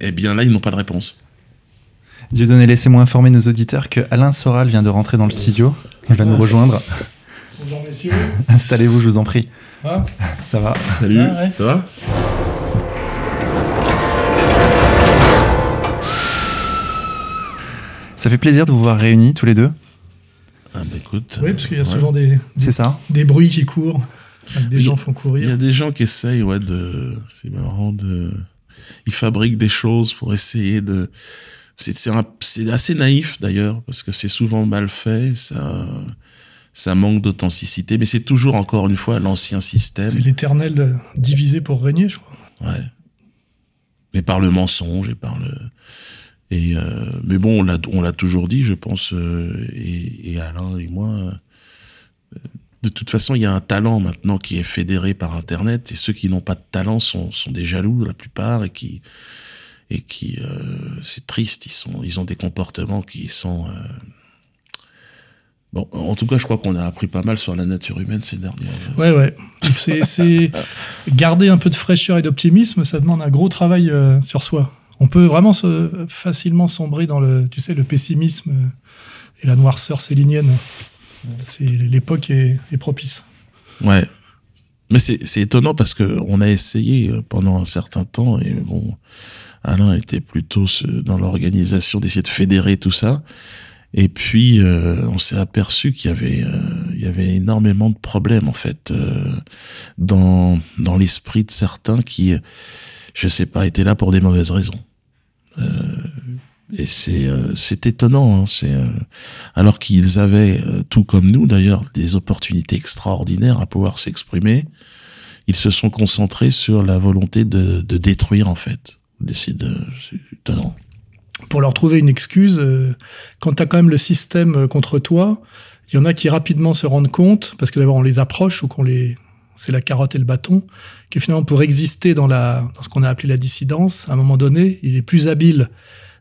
eh bien là, ils n'ont pas de réponse. Dieudonné, laissez-moi informer nos auditeurs que Alain Soral vient de rentrer dans le studio. Il va nous rejoindre. Bonjour messieurs. Installez-vous, je vous en prie. Ah. Ça va Salut, Ah ouais. ça va? Ça fait plaisir de vous voir réunis tous les deux. Ah bah écoute. Oui, parce qu'il y a ouais. souvent des, C'est ça. des bruits qui courent. Des gens font Il y courir. a des gens qui essayent, ouais, de. C'est marrant de. Ils fabriquent des choses pour essayer de. C'est c'est un- c'est assez naïf d'ailleurs, parce que c'est souvent mal fait, ça, ça manque d'authenticité, mais c'est toujours, encore une fois, l'ancien système. C'est l'éternel euh, divisé pour régner, je crois. Ouais. Mais par le mensonge et par le. Et euh, mais bon, on l'a, toujours dit, je pense, euh, et, et Alain et moi. euh, de toute façon, il y a un talent maintenant qui est fédéré par Internet, et ceux qui n'ont pas de talent sont, sont des jaloux, la plupart, et qui. Et qui. euh, c'est triste, ils, sont, ils ont des comportements qui sont. euh, Bon, en tout cas, je crois qu'on a appris pas mal sur la nature humaine ces dernières Ouais, ouais. C'est, c'est- garder un peu de fraîcheur et d'optimisme, ça demande un gros travail euh, sur soi. On peut vraiment se, facilement sombrer dans le, tu sais, le pessimisme et la noirceur célinienne. C'est, l'époque est, est propice. Ouais. Mais c'est c'est étonnant parce que on a essayé euh, pendant un certain temps et bon, Alain était plutôt ce- dans l'organisation d'essayer de fédérer tout ça. Et puis euh, on s'est aperçu qu'il y avait euh, il y avait énormément de problèmes en fait euh, dans dans l'esprit de certains qui je sais pas étaient là pour des mauvaises raisons. Euh, et c'est euh, c'est étonnant, hein, c'est euh, alors qu'ils avaient euh, tout comme nous d'ailleurs des opportunités extraordinaires à pouvoir s'exprimer, ils se sont concentrés sur la volonté de, de détruire en fait. C'est étonnant. Pour leur trouver une excuse, euh, quand tu as quand même le système euh, contre toi, il y en a qui rapidement se rendent compte, parce que d'abord on les approche ou qu'on les. C'est la carotte et le bâton, que finalement pour exister dans, la, dans ce qu'on a appelé la dissidence, à un moment donné, il est plus habile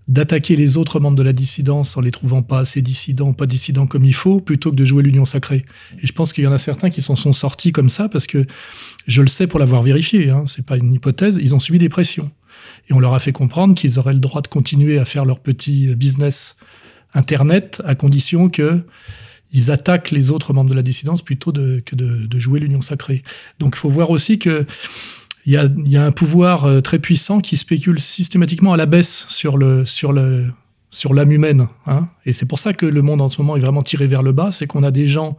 d'attaquer les autres membres de la dissidence en les trouvant pas assez dissidents, pas dissidents comme il faut, plutôt que de jouer l'union sacrée. Et je pense qu'il y en a certains qui s'en sont sortis comme ça, parce que je le sais pour l'avoir vérifié, hein, c'est pas une hypothèse, ils ont subi des pressions. Et on leur a fait comprendre qu'ils auraient le droit de continuer à faire leur petit business Internet à condition que ils attaquent les autres membres de la dissidence plutôt que de, jouer l'union sacrée. Donc il faut voir aussi que il y a, un pouvoir euh, très puissant qui spécule systématiquement à la baisse sur l'âme humaine. Hein. Et c'est pour ça que le monde en ce moment est vraiment tiré vers le bas, c'est qu'on a des gens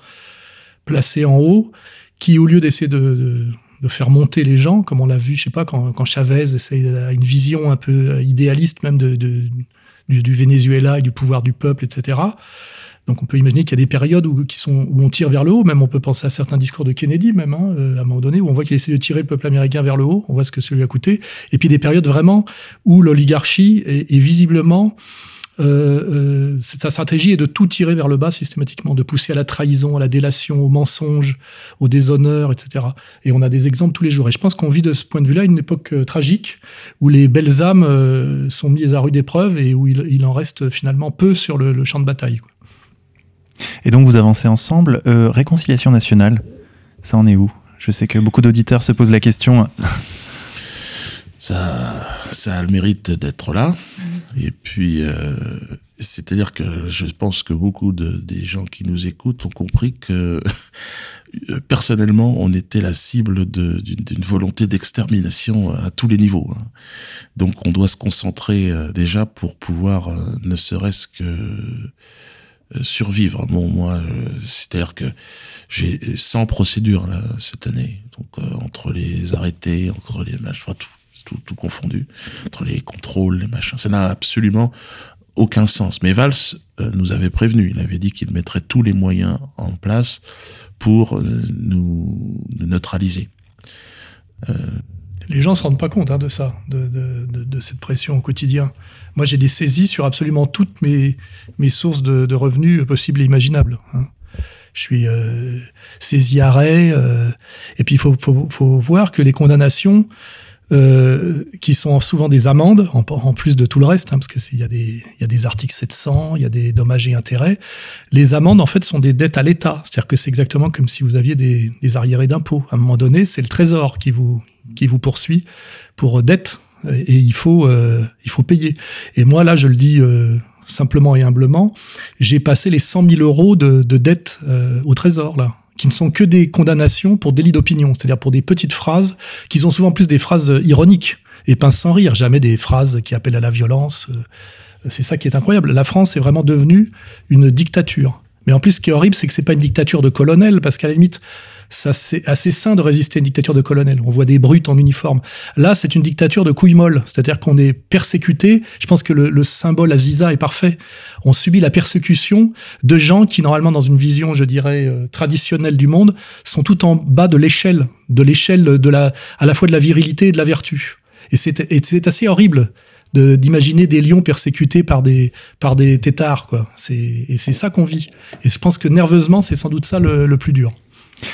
placés en haut qui, au lieu d'essayer de, faire monter les gens, comme on l'a vu, je sais pas, quand, Chavez essaie a une vision un peu idéaliste même du Venezuela et du pouvoir du peuple, etc. Donc on peut imaginer qu'il y a des périodes où, qui sont, où on tire vers le haut, même on peut penser à certains discours de Kennedy même, hein, euh, à un moment donné, où on voit qu'il essaie de tirer le peuple américain vers le haut, on voit ce que ça lui a coûté, et puis des périodes vraiment où l'oligarchie est, visiblement... Euh, euh, sa stratégie est de tout tirer vers le bas systématiquement, de pousser à la trahison, à la délation, au mensonge, au déshonneur, etc. Et on a des exemples tous les jours. Et je pense qu'on vit de ce point de vue-là une époque tragique où les belles âmes sont mises à rude épreuve et où il, en reste finalement peu sur le, champ de bataille. Et donc vous avancez ensemble. Euh, réconciliation nationale, ça en est où? Je sais que beaucoup d'auditeurs se posent la question. Ça, ça a le mérite d'être là. Et puis, euh, c'est-à-dire que je pense que beaucoup de, des gens qui nous écoutent ont compris que personnellement, on était la cible d'une volonté d'extermination à tous les niveaux. Hein. Donc, on doit se concentrer euh, déjà pour pouvoir, ne serait-ce que survivre. Bon, moi, euh, c'est-à-dire que j'ai 100 procédures cette année, donc euh, entre les arrêtés, entre les enfin tout, tout, confondu, entre les contrôles, les machins, ça n'a absolument aucun sens. Mais Valls euh, nous avait prévenu, il avait dit qu'il mettrait tous les moyens en place pour nous, neutraliser. Les gens se rendent pas compte hein, de ça, de, de, de, de, cette pression au quotidien. Moi, j'ai des saisies sur absolument toutes mes, mes sources de, revenus possibles et imaginables. Hein. Je suis euh, saisi arrêt. Euh, et puis, il faut, faut, faut, voir que les condamnations, euh, qui sont souvent des amendes, en, en plus de tout le reste, hein, parce qu'il y, a des, y a des articles 700, il y a des dommages et intérêts. Les amendes, en fait, sont des dettes à l'État. C'est-à-dire que c'est exactement comme si vous aviez des, des arriérés d'impôts. À un moment donné, c'est le Trésor qui vous, qui vous poursuit pour dette et il faut euh, il faut payer. Et moi là, je le dis euh, simplement et humblement, j'ai passé les 100 000 euros de, de dette euh, au Trésor là qui ne sont que des condamnations pour délit d'opinion, c'est-à-dire pour des petites phrases qui sont souvent plus des phrases ironiques et pince sans rire, jamais des phrases qui appellent à la violence. C'est ça qui est incroyable. La France est vraiment devenue une dictature. Mais en plus, ce qui est horrible, c'est que c'est pas une dictature de colonel, parce qu'à la limite, ça c'est assez sain de résister à une dictature de colonel. On voit des brutes en uniforme. Là, c'est une dictature de couilles molles, c'est-à-dire qu'on est persécuté. Je pense que le, le, symbole Aziza est parfait. On subit la persécution de gens qui, normalement, dans une vision, je dirais, euh, traditionnelle du monde, sont tout en bas de l'échelle, de l'échelle de la, à la fois de la virilité et de la vertu. Et c'est assez horrible d'imaginer de, des lions persécutés par des, par des têtards. Quoi. Et c'est ça qu'on vit. Et je pense que nerveusement, c'est sans doute ça le plus dur.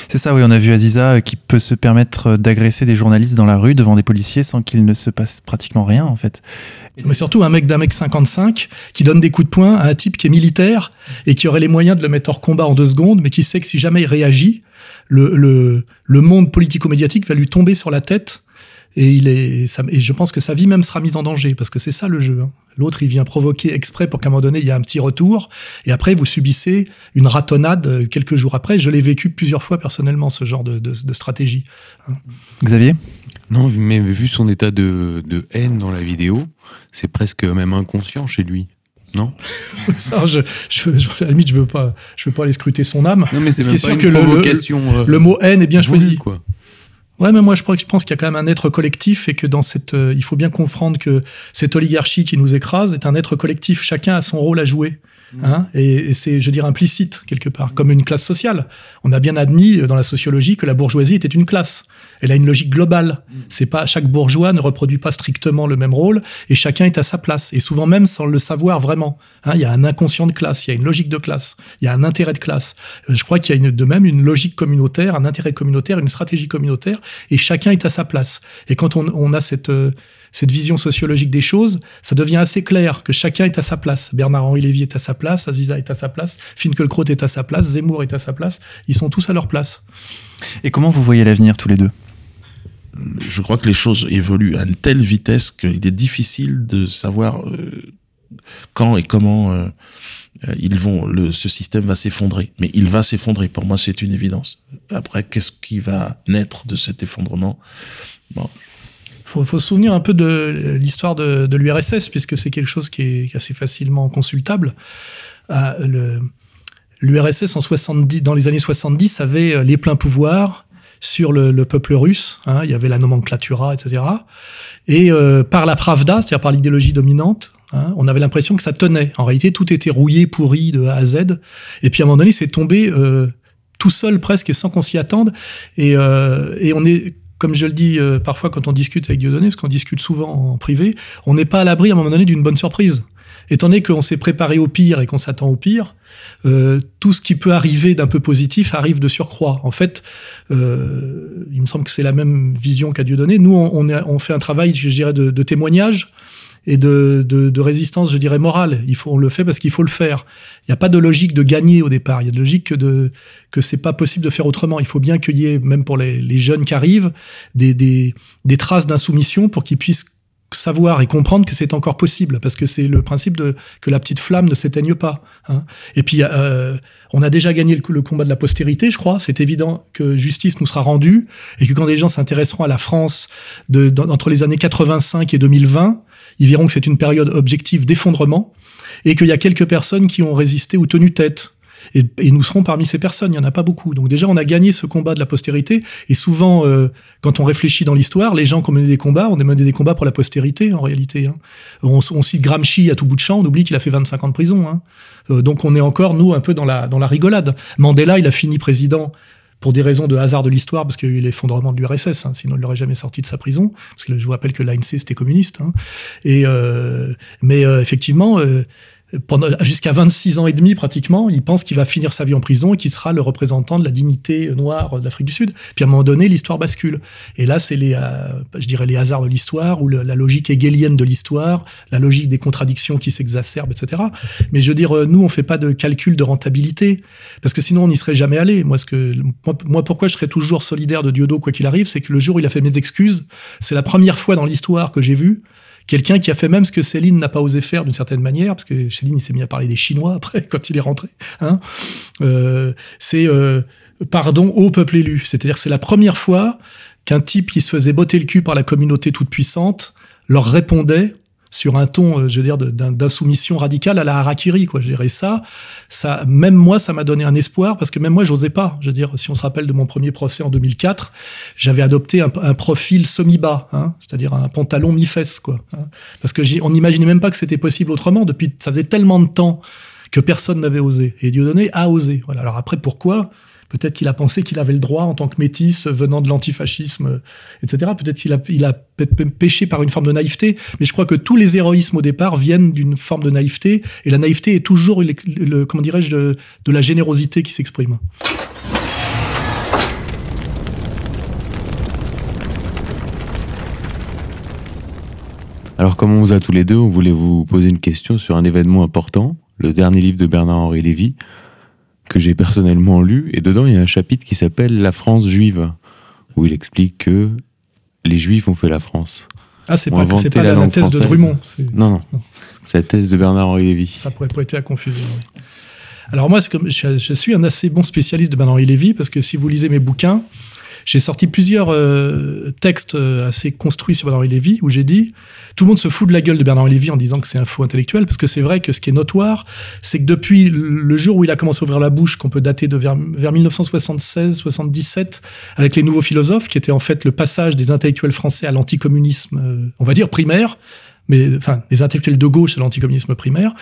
C'est ça, oui, on a vu Aziza euh, qui peut se permettre d'agresser des journalistes dans la rue devant des policiers sans qu'il ne se passe pratiquement rien, en fait. Mais surtout un mec d'un mec 55 qui donne des coups de poing à un type qui est militaire et qui aurait les moyens de le mettre hors combat en deux secondes, mais qui sait que si jamais il réagit, le, le, le monde politico-médiatique va lui tomber sur la tête et il est ça, et je pense que sa vie même sera mise en danger parce que c'est ça le jeu hein. l'autre il vient provoquer exprès pour qu'à un moment donné il y a un petit retour et après vous subissez une ratonnade euh, quelques jours après je l'ai vécu plusieurs fois personnellement ce genre de, de, de stratégie hein. Xavier? Non mais vu son état de, de haine dans la vidéo c'est presque même inconscient chez lui non? Ça, je, je, je, à la limite, je veux pas, je veux pas aller scruter son âme. Non, mais c'est sûr que le, le, le, mot haine est bien voulu, choisi. Quoi. Ouais, mais moi je pense qu'il y a quand même un être collectif et que dans cette, euh, il faut bien comprendre que cette oligarchie qui nous écrase est un être collectif. Chacun a son rôle à jouer. Hein, et, et c'est, je veux dire, implicite quelque part, comme une classe sociale. On a bien admis dans la sociologie que la bourgeoisie était une classe. Elle a une logique globale. C'est pas chaque bourgeois ne reproduit pas strictement le même rôle et chacun est à sa place. Et souvent même sans le savoir vraiment. Hein, il y a un inconscient de classe, il y a une logique de classe, il y a un intérêt de classe. Je crois qu'il y a une, de même une logique communautaire, un intérêt communautaire, une stratégie communautaire, et chacun est à sa place. Et quand on, on a cette euh, cette vision sociologique des choses, ça devient assez clair que chacun est à sa place. Bernard-Henri Lévy est à sa place, Aziza est à sa place, Finkielkraut est à sa place, Zemmour est à sa place. Ils sont tous à leur place. Et comment vous voyez l'avenir tous les deux? Je crois que les choses évoluent à une telle vitesse qu'il est difficile de savoir euh, quand et comment euh, euh, ils vont, le, ce système va s'effondrer. Mais il va s'effondrer. Pour moi, c'est une évidence. Après, qu'est-ce qui va naître de cet effondrement? Bon, faut, faut se souvenir un peu de l'histoire de, de l'URSS, puisque c'est quelque chose qui est assez facilement consultable. Le- L'URSS, en 70, dans les années 70, avait euh, les pleins pouvoirs sur le, le peuple russe. hein, il y avait la nomenclatura, etc. Et euh, par la Pravda, c'est-à-dire par l'idéologie dominante, hein, on avait l'impression que ça tenait. En réalité, tout était rouillé, pourri de A à Z. Et puis à un moment donné, c'est tombé euh, tout seul presque et sans qu'on s'y attende. Et, euh, et on est, comme je le dis euh, parfois quand on discute avec Dieudonné, parce qu'on discute souvent en privé, on n'est pas à l'abri à un moment donné d'une bonne surprise. Étant donné qu'on s'est préparé au pire et qu'on s'attend au pire, euh, tout ce qui peut arriver d'un peu positif arrive de surcroît. En fait, euh, il me semble que c'est la même vision qu'a Dieudonné. Nous, on, on, est- on fait un travail, je dirais, de, de témoignage et de, de, de résistance, je dirais, morale. Il faut, on le fait parce qu'il faut le faire. Il n'y a pas de logique de gagner au départ. Il y a de logique que, de, que c'est pas possible de faire autrement. Il faut bien qu'il y ait, même pour les, les jeunes qui arrivent, des, des, des traces d'insoumission pour qu'ils puissent savoir et comprendre que c'est encore possible, parce que c'est le principe de que la petite flamme ne s'éteigne pas. hein. Et puis, euh, on a déjà gagné le, le combat de la postérité, je crois. C'est évident que justice nous sera rendue et que quand les gens s'intéresseront à la France de, entre les années 85 et 2020, ils verront que c'est une période objective d'effondrement et qu'il y a quelques personnes qui ont résisté ou tenu tête. Et, nous serons parmi ces personnes, il n'y en a pas beaucoup. Donc déjà, on a gagné ce combat de la postérité. Et souvent, euh, quand on réfléchit dans l'histoire, les gens qui ont mené des combats, on a mené des combats pour la postérité, en réalité. hein. On, on cite Gramsci à tout bout de champ, on oublie qu'il a fait 25 ans de prison. hein. Euh, donc on est encore, nous, un peu dans la, dans la rigolade. Mandela, il a fini président pour des raisons de hasard de l'histoire, parce qu'il y a eu l'effondrement de l'URSS, hein, sinon il l'aurait jamais sorti de sa prison, parce que je vous rappelle que l'ANC c'était communiste. hein. Et euh, mais euh, effectivement, euh, pendant jusqu'à 26 ans et demi pratiquement, il pense qu'il va finir sa vie en prison et qu'il sera le représentant de la dignité noire d'Afrique du Sud. Puis à un moment donné, l'histoire bascule. Et là, c'est les, euh, je dirais les hasards de l'histoire ou la logique hegelienne de l'histoire, la logique des contradictions qui s'exacerbent, etc. Mais je veux dire, euh, nous, on fait pas de calcul de rentabilité parce que sinon, on n'y serait jamais allé. Moi, ce que, moi, moi, pourquoi je serais toujours solidaire de Diodo quoi qu'il arrive, c'est que le jour où il a fait mes excuses, c'est la première fois dans l'histoire que j'ai vu quelqu'un qui a fait même ce que Céline n'a pas osé faire d'une certaine manière, parce que Céline il s'est mis à parler des Chinois après quand il est rentré. Hein Euh, c'est euh, pardon au peuple élu. C'est-à-dire c'est la première fois qu'un type qui se faisait botter le cul par la communauté toute puissante leur répondait sur un ton, euh, je veux dire, d'insoumission radicale à la harakiri, quoi. Dirais ça, ça, même moi, ça m'a donné un espoir parce que même moi, j'osais pas. Je veux dire, si on se rappelle de mon premier procès en 2004, j'avais adopté un, profil semi-bas, hein, c'est-à-dire un pantalon mi-fesse, quoi. hein. parce que on n'imaginait même pas que c'était possible autrement. Depuis, ça faisait tellement de temps que personne n'avait osé. Et Dieudonné a osé. Voilà. Alors après, pourquoi? Peut-être qu'il a pensé qu'il avait le droit en tant que métis venant de l'antifascisme, euh, etc. Peut-être qu'il a, il a péché par une forme de naïveté. Mais je crois que tous les héroïsmes au départ viennent d'une forme de naïveté. Et la naïveté est toujours, dirais-je, de, de la générosité qui s'exprime. Alors, comme on vous a tous les deux, on voulait vous poser une question sur un événement important, le dernier livre de Bernard-Henri Lévy, que j'ai personnellement lu, et dedans il y a un chapitre qui s'appelle La France juive, où il explique que les Juifs ont fait la France. Ah, c'est pas, inventé pas la, la thèse de. Drummond. Non, non. C'est la thèse de Bernard-Henri Lévy. Ça pourrait prêter à confusion. oui. Alors moi, comme, je, je suis un assez bon spécialiste de Bernard-Henri Lévy parce que si vous lisez mes bouquins, j'ai sorti plusieurs euh, textes euh, assez construits sur Bernard-Henri Lévy où j'ai dit tout le monde se fout de la gueule de Bernard-Henri Lévy en disant que c'est un faux intellectuel parce que c'est vrai que ce qui est notoire, c'est que depuis le jour où il a commencé à ouvrir la bouche, qu'on peut dater de vers, vers 1976-77, avec les nouveaux philosophes, qui était en fait le passage des intellectuels français à l'anticommunisme, euh, on va dire primaire, mais enfin des intellectuels de gauche à l'anticommunisme primaire.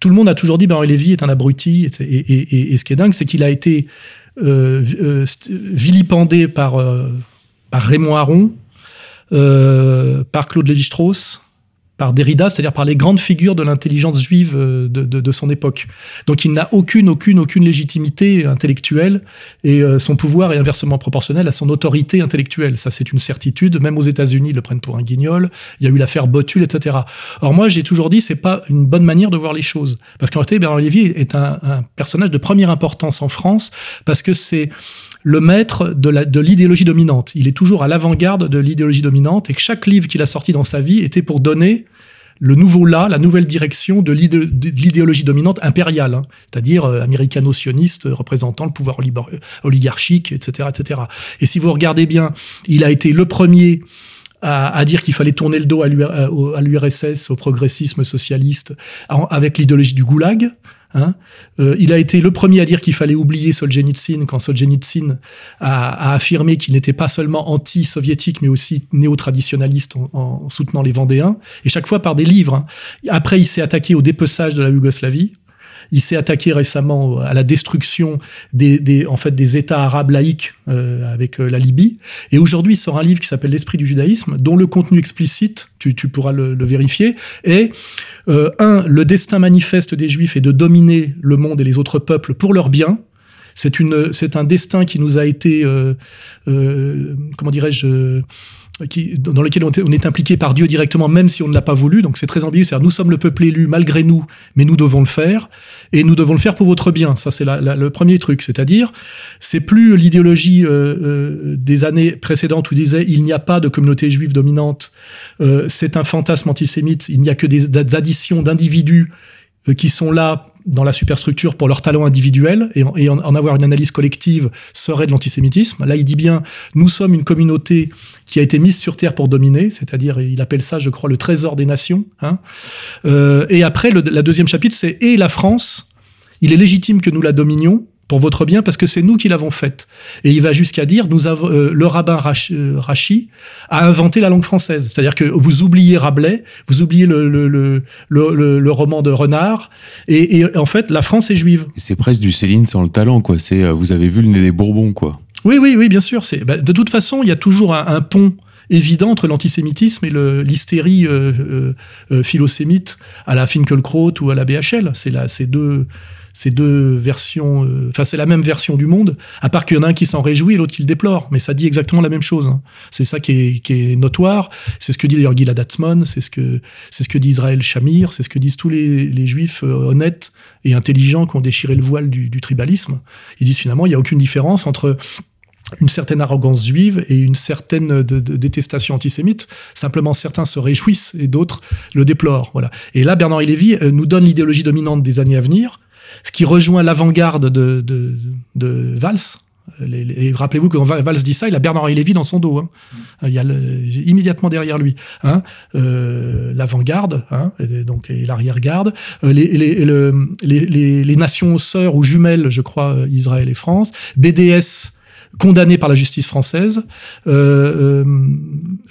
Tout le monde a toujours dit Bernard Lévy est un abruti. Et, et- et- et ce qui est dingue, c'est qu'il a été vilipendé par, euh, par Raymond Aron, euh, par Claude Lévi-Strauss, par Derrida, c'est-à-dire par les grandes figures de l'intelligence juive euh, de, de- de son époque. Donc il n'a aucune, aucune, aucune légitimité intellectuelle et euh, son pouvoir est inversement proportionnel à son autorité intellectuelle. Ça, c'est une certitude. Même aux États-Unis, ils le prennent pour un guignol. Il y a eu l'affaire Botul, etc. Or, moi, j'ai toujours dit, c'est pas une bonne manière de voir les choses. Parce qu'en réalité, Bernard Lévy est un, un personnage de première importance en France parce que c'est le maître de l'idéologie dominante. Il est toujours à l'avant-garde de l'idéologie dominante et que chaque livre qu'il a sorti dans sa vie était pour donner le nouveau là, la nouvelle direction de l'idé- de l'idéologie dominante impériale, hein, c'est-à-dire euh, américano-sioniste euh, représentant le pouvoir olibar- oligarchique, etc., etc. Et si vous regardez bien, il a été le premier à, dire qu'il fallait tourner le dos à l'URSS, au progressisme socialiste, avec l'idéologie du goulag. Hein. Euh, il a été le premier à dire qu'il fallait oublier Solzhenitsyn quand Solzhenitsyn a, affirmé qu'il n'était pas seulement anti-soviétique, mais aussi néo-traditionnaliste en, en soutenant les Vendéens, et chaque fois par des livres. hein. Après, il s'est attaqué au dépeçage de la Yougoslavie. Il s'est attaqué récemment à la destruction des, des- en fait, des États arabes laïques euh, avec euh, la Libye. Et aujourd'hui, il sort un livre qui s'appelle L'esprit du judaïsme, dont le contenu explicite, tu, tu pourras le, le vérifier, est euh, un, le destin manifeste des Juifs est de dominer le monde et les autres peuples pour leur bien. C'est un destin qui nous a été, euh, euh, comment dirais-je, qui, dans lequel on est, on est impliqué par Dieu directement, même si on ne l'a pas voulu. Donc c'est très ambigu. C'est-à-dire, nous sommes le peuple élu malgré nous, mais nous devons le faire, et nous devons le faire pour votre bien. Ça, c'est la- la- le premier truc. C'est-à-dire, c'est plus l'idéologie euh, euh, des années précédentes où disait il n'y a pas de communauté juive dominante. Euh, c'est un fantasme antisémite. Il n'y a que des, des additions d'individus euh, qui sont là dans la superstructure pour leur talent individuel et, en, en avoir une analyse collective serait de l'antisémitisme. Là, il dit bien, nous sommes une communauté qui a été mise sur terre pour dominer, c'est-à-dire, il appelle ça, je crois, le trésor des nations. hein. Euh, et après, le la deuxième chapitre, c'est et la France, il est légitime que nous la dominions? Pour votre bien parce que c'est nous qui l'avons faite. Et il va jusqu'à dire, nous avons, euh, le rabbin euh, Rachi a inventé la langue française. C'est-à-dire que vous oubliez Rabelais, vous oubliez le, le, le, le- roman de Renard, et, et en fait, la France est juive. Et C'est presque du Céline sans le talent, quoi. C'est, euh, vous avez vu le nez des Bourbons, quoi. Oui, oui, oui, bien sûr. C'est bah, de toute façon, il y a toujours un, un pont évident entre l'antisémitisme et l'hystérie euh, euh, philosémite à la Finkelkraut ou à la BHL. C'est là, ces deux, ces deux versions. euh, Enfin, c'est la même version du monde, à part qu'il y en a un qui s'en réjouit et l'autre qui le déplore. Mais ça dit exactement la même chose. hein. C'est ça qui est, notoire. C'est ce que dit d'ailleurs Gilad. C'est ce que c'est ce que dit Israël Shamir. C'est ce que disent tous les, juifs euh, honnêtes et intelligents qui ont déchiré le voile du, tribalisme. Ils disent finalement, il n'y a aucune différence entre une certaine arrogance juive et une certaine de- détestation antisémite. Simplement, certains se réjouissent et d'autres le déplorent. Voilà. Et là, Bernard Lévy euh, nous donne l'idéologie dominante des années à venir, ce qui rejoint l'avant-garde de, de, de Valls. Et rappelez-vous que quand Val- Valls dit ça, il a Bernard Lévy dans son dos. hein. Il y a immédiatement derrière lui hein, euh, l'avant-garde hein, et donc l'arrière-garde, euh, les, les, le- les, nations sœurs ou jumelles, je crois, euh, Israël et France, BDS condamné par la justice française, euh, euh,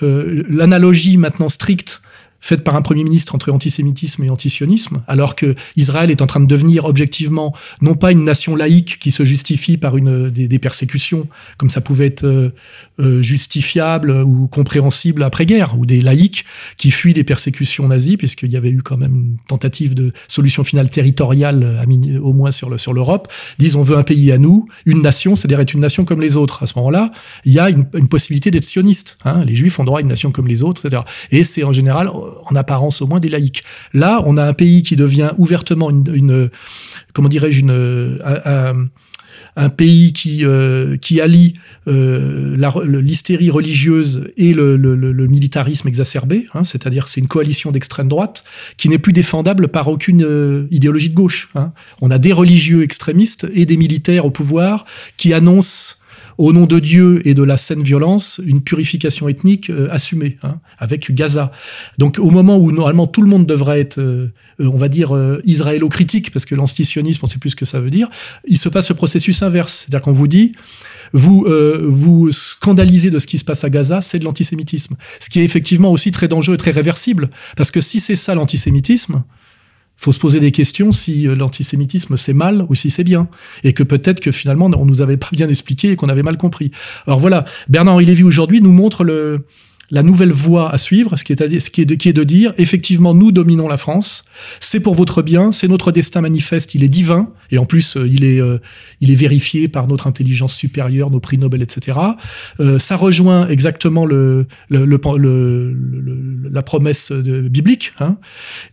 euh, l'analogie maintenant stricte faite par un Premier ministre entre antisémitisme et antisionisme, alors que Israël est en train de devenir objectivement non pas une nation laïque qui se justifie par une, des, des persécutions, comme ça pouvait être euh, euh, justifiable ou compréhensible après-guerre, ou des laïcs qui fuient des persécutions nazies, puisqu'il y avait eu quand même une tentative de solution finale territoriale, mini- au moins sur le- sur l'Europe, disent on veut un pays à nous, une nation, c'est-à-dire être une nation comme les autres. À ce moment-là, il y a une, possibilité d'être sioniste. hein. Les Juifs ont droit à une nation comme les autres, etc. Et c'est en général, en apparence au moins, des laïcs. Là, on a un pays qui devient ouvertement une, une- comment dirais-je, une, un- un- un pays qui, euh, qui allie euh, l'hystérie religieuse et le, le- le- militarisme exacerbé, hein, c'est-à-dire c'est une coalition d'extrême droite qui n'est plus défendable par aucune euh, idéologie de gauche. hein. On a des religieux extrémistes et des militaires au pouvoir qui annoncent au nom de Dieu et de la saine violence, une purification ethnique euh, assumée, hein, avec Gaza. Donc au moment où normalement tout le monde devrait être, euh, on va dire, euh, israélo-critique, parce que l'antisionisme, on sait plus ce que ça veut dire, il se passe ce processus inverse. C'est-à-dire qu'on vous dit, vous euh, vous scandalisez de ce qui se passe à Gaza, c'est de l'antisémitisme. Ce qui est effectivement aussi très dangereux et très réversible, parce que si c'est ça l'antisémitisme, faut se poser des questions si euh, l'antisémitisme c'est mal ou si c'est bien. Et que peut-être que finalement on nous avait pas bien expliqué et qu'on avait mal compris. Alors voilà, Bernard-Henri Lévy aujourd'hui nous montre le, la nouvelle voie à suivre, ce qui est, à ce qui est, de, dire, effectivement, nous dominons la France, c'est pour votre bien, c'est notre destin manifeste, il est divin, et en plus, euh, il, est, euh, il est vérifié par notre intelligence supérieure, nos prix Nobel, etc. Euh, ça rejoint exactement le, le, le- le- la promesse de- biblique, hein.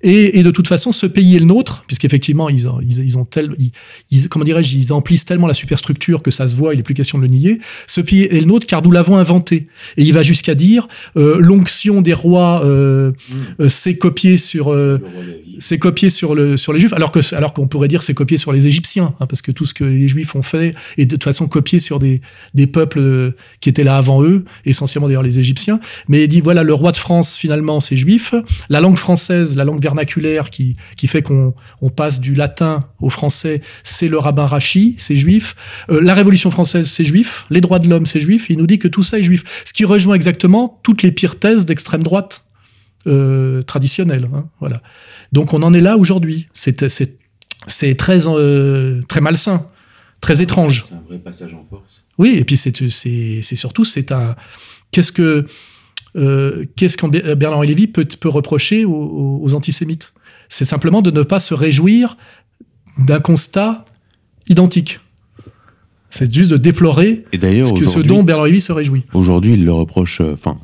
et, et de toute façon, ce pays est le nôtre, puisqu'effectivement, ils ils, ils ont tel, ils- comment dirais-je, ils emplissent tellement la superstructure que ça se voit, il n'est plus question de le nier. Ce pays est le nôtre car nous l'avons inventé. Et il va jusqu'à dire, Euh, L'onction des rois, euh, euh, c'est copié sur, euh, c'est copié sur le sur les Juifs, alors que alors qu'on pourrait dire c'est copié sur les Égyptiens, hein, parce que tout ce que les Juifs ont fait est de toute façon copié sur des des peuples qui étaient là avant eux, essentiellement d'ailleurs les Égyptiens. Mais il dit voilà le roi de France finalement c'est juif, la langue française, la langue vernaculaire qui qui fait qu'on on passe du latin au français, c'est le rabbin Rachi, c'est juif. La Révolution française, c'est juif. Les droits de l'homme, c'est juif. Et il nous dit que tout ça est juif. Ce qui rejoint exactement toutes les pires thèses d'extrême droite euh, traditionnelle. hein, voilà. Donc on en est là aujourd'hui. C'est très, euh, très malsain, très étrange. C'est un vrai passage en force. Oui, et puis c'est surtout c'est un qu'est-ce que euh, qu'est-ce qu'en Bernard Lévy peut peut reprocher aux, antisémites? C'est simplement de ne pas se réjouir d'un constat identique. C'est juste de déplorer Et ce, que- ce aujourd'hui- dont Bernard Lévy se réjouit. Aujourd'hui, il le reproche, euh, enfin,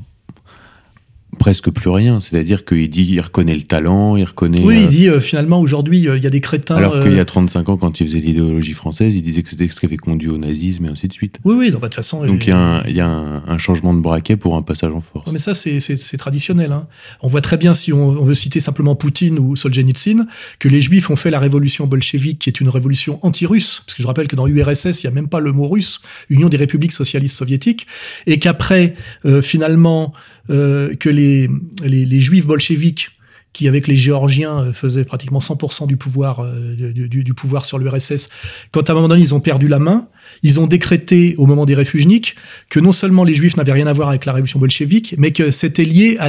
presque plus rien. C'est-à-dire qu'il dit, il reconnaît le talent, il reconnaît. Oui, euh, il dit euh, finalement aujourd'hui euh, il y a des crétins. alors euh, qu'il y a 35 ans, quand il faisait l'idéologie française, il disait que c'était ce qui avait conduit au nazisme et ainsi de suite. Oui, oui, bah, de toute façon. Donc euh, il y a, un, il y a un, un changement de braquet pour un passage en force. Non, mais ça, c'est- traditionnel. hein. On voit très bien, si on, on veut citer simplement Poutine ou Solzhenitsyn, que les Juifs ont fait la révolution bolchevique, qui est une révolution anti-russe. Parce que je rappelle que dans l'URSS, il n'y a même pas le mot russe, Union des républiques socialistes soviétiques. Et qu'après, euh, finalement, euh, que les, les, les Juifs bolcheviques qui avec les Géorgiens euh, faisaient pratiquement 100% du pouvoir euh, du, du- pouvoir sur l'URSS. Quand à un moment donné ils ont perdu la main, ils ont décrété au moment des réfugiés que non seulement les Juifs n'avaient rien à voir avec la révolution bolchevique, mais que c'était lié à,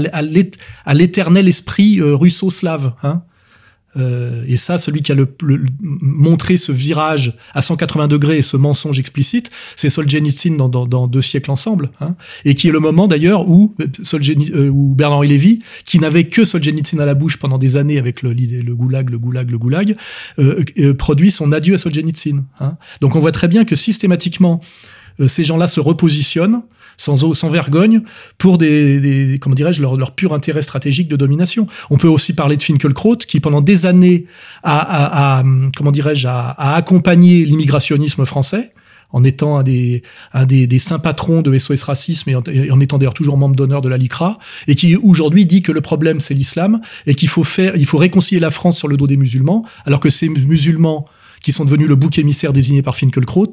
à l'éternel esprit euh, russo-slave. Hein. Euh, et ça, celui qui a le, montré ce virage à 180 degrés et ce mensonge explicite, c'est Solzhenitsyn dans, dans- deux siècles ensemble, hein, et qui est le moment d'ailleurs où, euh, euh, où Bernard-Henri Lévy, qui n'avait que Solzhenitsyn à la bouche pendant des années avec le, goulag, le goulag, le goulag, produit son adieu à Solzhenitsyn. Hein. Donc on voit très bien que systématiquement, ces gens-là se repositionnent sans, sans vergogne pour des, des- comment dirais-je leur, leur pur intérêt stratégique de domination. On peut aussi parler de Finkelkraut qui pendant des années a, a- a, comment dirais-je a, a accompagné l'immigrationnisme français en étant un des, un des, des saints patrons de SOS Racisme et en, et en étant d'ailleurs toujours membre d'honneur de la LICRA, et qui aujourd'hui dit que le problème c'est l'islam et qu'il faut faire, il faut réconcilier la France sur le dos des musulmans, alors que ces musulmans qui sont devenus le bouc émissaire désigné par Finkelkraut,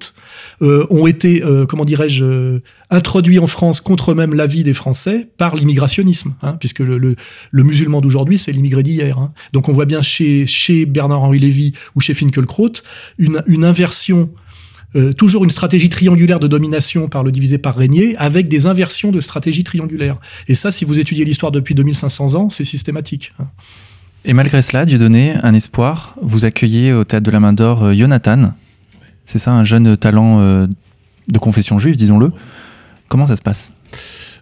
euh, ont été, euh, comment dirais-je, euh, introduits en France contre même l'avis des Français par l'immigrationnisme, hein, puisque le, musulman d'aujourd'hui, c'est l'immigré d'hier. hein. Donc on voit bien chez, Bernard-Henri Lévy ou chez Finkelkraut une, une inversion euh, toujours une stratégie triangulaire de domination par le divisé par régner, avec des inversions de stratégie triangulaire. Et ça, si vous étudiez l'histoire depuis 2500 ans, c'est systématique. Et malgré cela, Dieudonné, un espoir, vous accueillez au Théâtre de la Main d'Or euh, Jonathan. C'est ça, un jeune talent euh, de confession juive, disons-le. Comment ça se passe?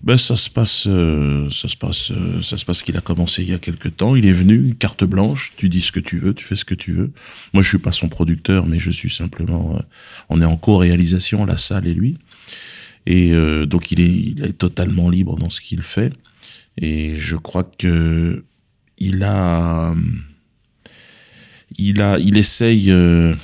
Ben ça se passe, euh, ça se passe, ça se passe qu'il a commencé il y a quelque temps. Il est venu, carte blanche. Tu dis ce que tu veux, tu fais ce que tu veux. Moi, je suis pas son producteur, mais je suis simplement. on est en co-réalisation, la salle et lui. Et donc il est, il est totalement libre dans ce qu'il fait. Et je crois que il a, il a, il essaye. euh,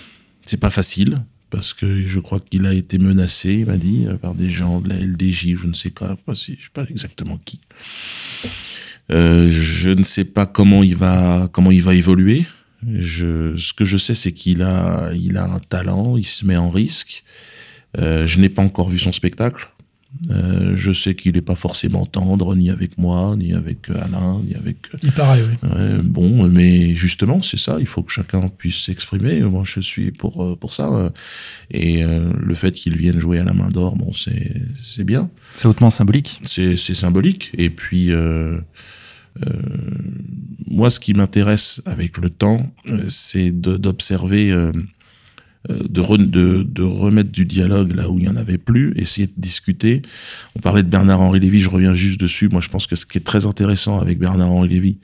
c'est pas facile parce que je crois qu'il a été menacé, il m'a dit, euh, par des gens de la LDJ, je ne sais pas, je sais pas exactement qui. Euh, je ne sais pas comment il va, comment il va évoluer. Ce que je sais, c'est qu'il a, il a un talent, il se met en risque. Euh, je n'ai pas encore vu son spectacle. Euh, je sais qu'il n'est pas forcément tendre, ni avec moi, ni avec euh, Alain, ni avec. euh, Il paraît, oui. Ouais, bon, mais justement, c'est ça. Il faut que chacun puisse s'exprimer. Moi, je suis pour pour ça. Et euh, le fait qu'il vienne jouer à la main d'or, bon, c'est c'est bien. C'est hautement symbolique. C'est c'est symbolique. Et puis, euh, euh, moi, ce qui m'intéresse avec le temps, c'est d'observer. Euh, de, re- de, de remettre du dialogue là où il n'y en avait plus, essayer de discuter. On parlait de Bernard-Henri Lévy, je reviens juste dessus. Moi, je pense que ce qui est très intéressant avec Bernard-Henri Lévy,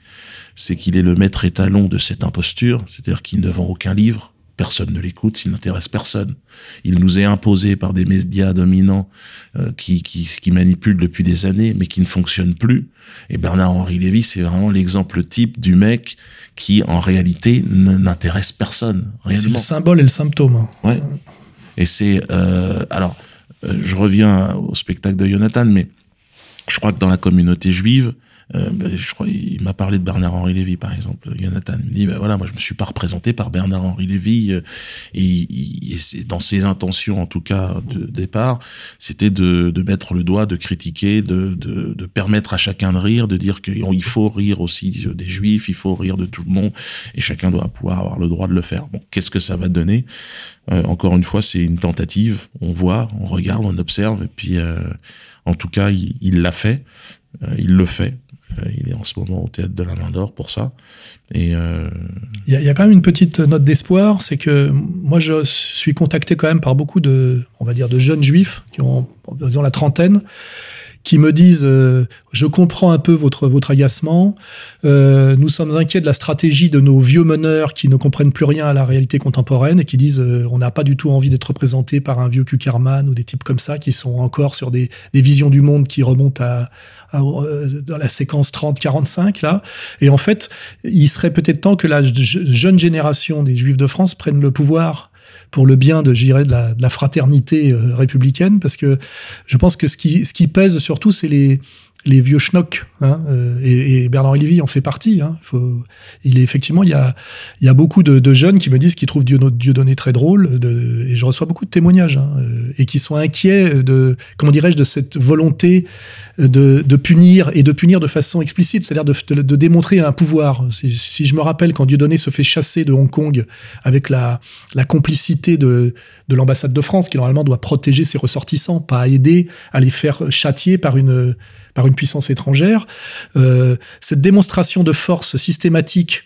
c'est qu'il est le maître étalon de cette imposture, c'est-à-dire qu'il ne vend aucun livre, personne ne l'écoute, il n'intéresse personne. Il nous est imposé par des médias dominants euh, qui, qui, qui manipulent depuis des années, mais qui ne fonctionnent plus. Et Bernard-Henri Lévy, c'est vraiment l'exemple type du mec qui, en réalité, n'intéresse personne. C'est le symbole et le symptôme. hein. Ouais. Et c'est euh, alors, euh, je reviens au spectacle de Jonathan, mais je crois que dans la communauté juive, euh, ben, je crois, il m'a parlé de Bernard-Henri Lévy, par exemple, Jonathan. Me dit, ben voilà, moi, je me suis pas représenté par Bernard-Henri Lévy, euh, et, et c'est dans ses intentions, en tout cas, de départ, c'était de, de mettre le doigt, de critiquer, de, de, de permettre à chacun de rire, de dire qu'il faut rire aussi des juifs, il faut rire de tout le monde, et chacun doit pouvoir avoir le droit de le faire. Bon, qu'est-ce que ça va donner? Euh, Encore une fois, c'est une tentative. On voit, on regarde, on observe, et puis, euh, en tout cas, il l'a fait. Euh, il le fait. Euh, il est en ce moment au théâtre de la Main d'Or pour ça. Et euh, Il y, a- quand même une petite note d'espoir, c'est que moi je suis contacté quand même par beaucoup de, on va dire, de jeunes juifs qui ont, disons, la trentaine, qui me disent euh, je comprends un peu votre votre agacement. Euh, nous sommes inquiets de la stratégie de nos vieux meneurs qui ne comprennent plus rien à la réalité contemporaine et qui disent euh, on n'a pas du tout envie d'être représenté par un vieux Kuckerman ou des types comme ça qui sont encore sur des, des visions du monde qui remontent à, à, euh, dans la séquence 30-45 là. Et en fait, il serait peut-être temps que la je- jeune génération des Juifs de France prenne le pouvoir pour le bien de, de, la, de la fraternité euh, républicaine, parce que je pense que ce qui, ce qui pèse surtout, c'est les, les vieux schnocks. Hein, euh, et, et Bernard Lévy en fait partie. Hein, il est effectivement, il y a, beaucoup de, jeunes qui me disent qu'ils trouvent Dieu, Dieudonné très drôle, et je reçois beaucoup de témoignages, hein, euh, et qui sont inquiets de, comment dirais-je, de cette volonté de, punir et de punir de façon explicite, c'est-à-dire de, démontrer un pouvoir. Si, je me rappelle quand Dieudonné se fait chasser de Hong Kong avec la, complicité de l'ambassade de France, qui normalement doit protéger ses ressortissants, pas aider à les faire châtier par une, par une puissance étrangère, euh, cette démonstration de force systématique,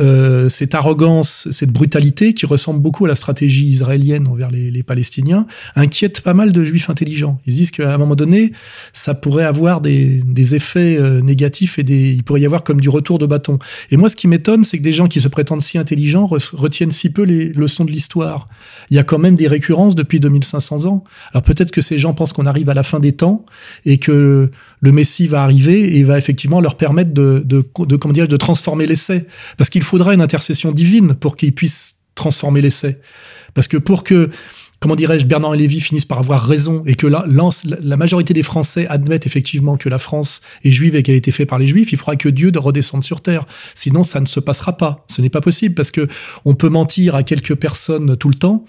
euh, cette arrogance, cette brutalité qui ressemble beaucoup à la stratégie israélienne envers les, les Palestiniens, inquiète pas mal de juifs intelligents. Ils disent qu'à un moment donné, ça pourrait avoir des, des effets euh, négatifs et des, il pourrait y avoir comme du retour de bâton. Et moi, ce qui m'étonne, c'est que des gens qui se prétendent si intelligents re- retiennent si peu les leçons de l'histoire. Il y a quand même des récurrences depuis 2500 ans. Alors peut-être que ces gens pensent qu'on arrive à la fin des temps et que le Messie va arriver et va effectivement leur permettre de, de, de, comment de transformer l'essai. Parce qu'il faudra une intercession divine pour qu'ils puissent transformer l'essai. Parce que pour que comment dirais-je, Bernard et Lévy finissent par avoir raison et que la, la, la majorité des Français admettent effectivement que la France est juive et qu'elle a été faite par les juifs, il faudra que Dieu redescende sur terre. Sinon, ça ne se passera pas. Ce n'est pas possible parce que on peut mentir à quelques personnes tout le temps.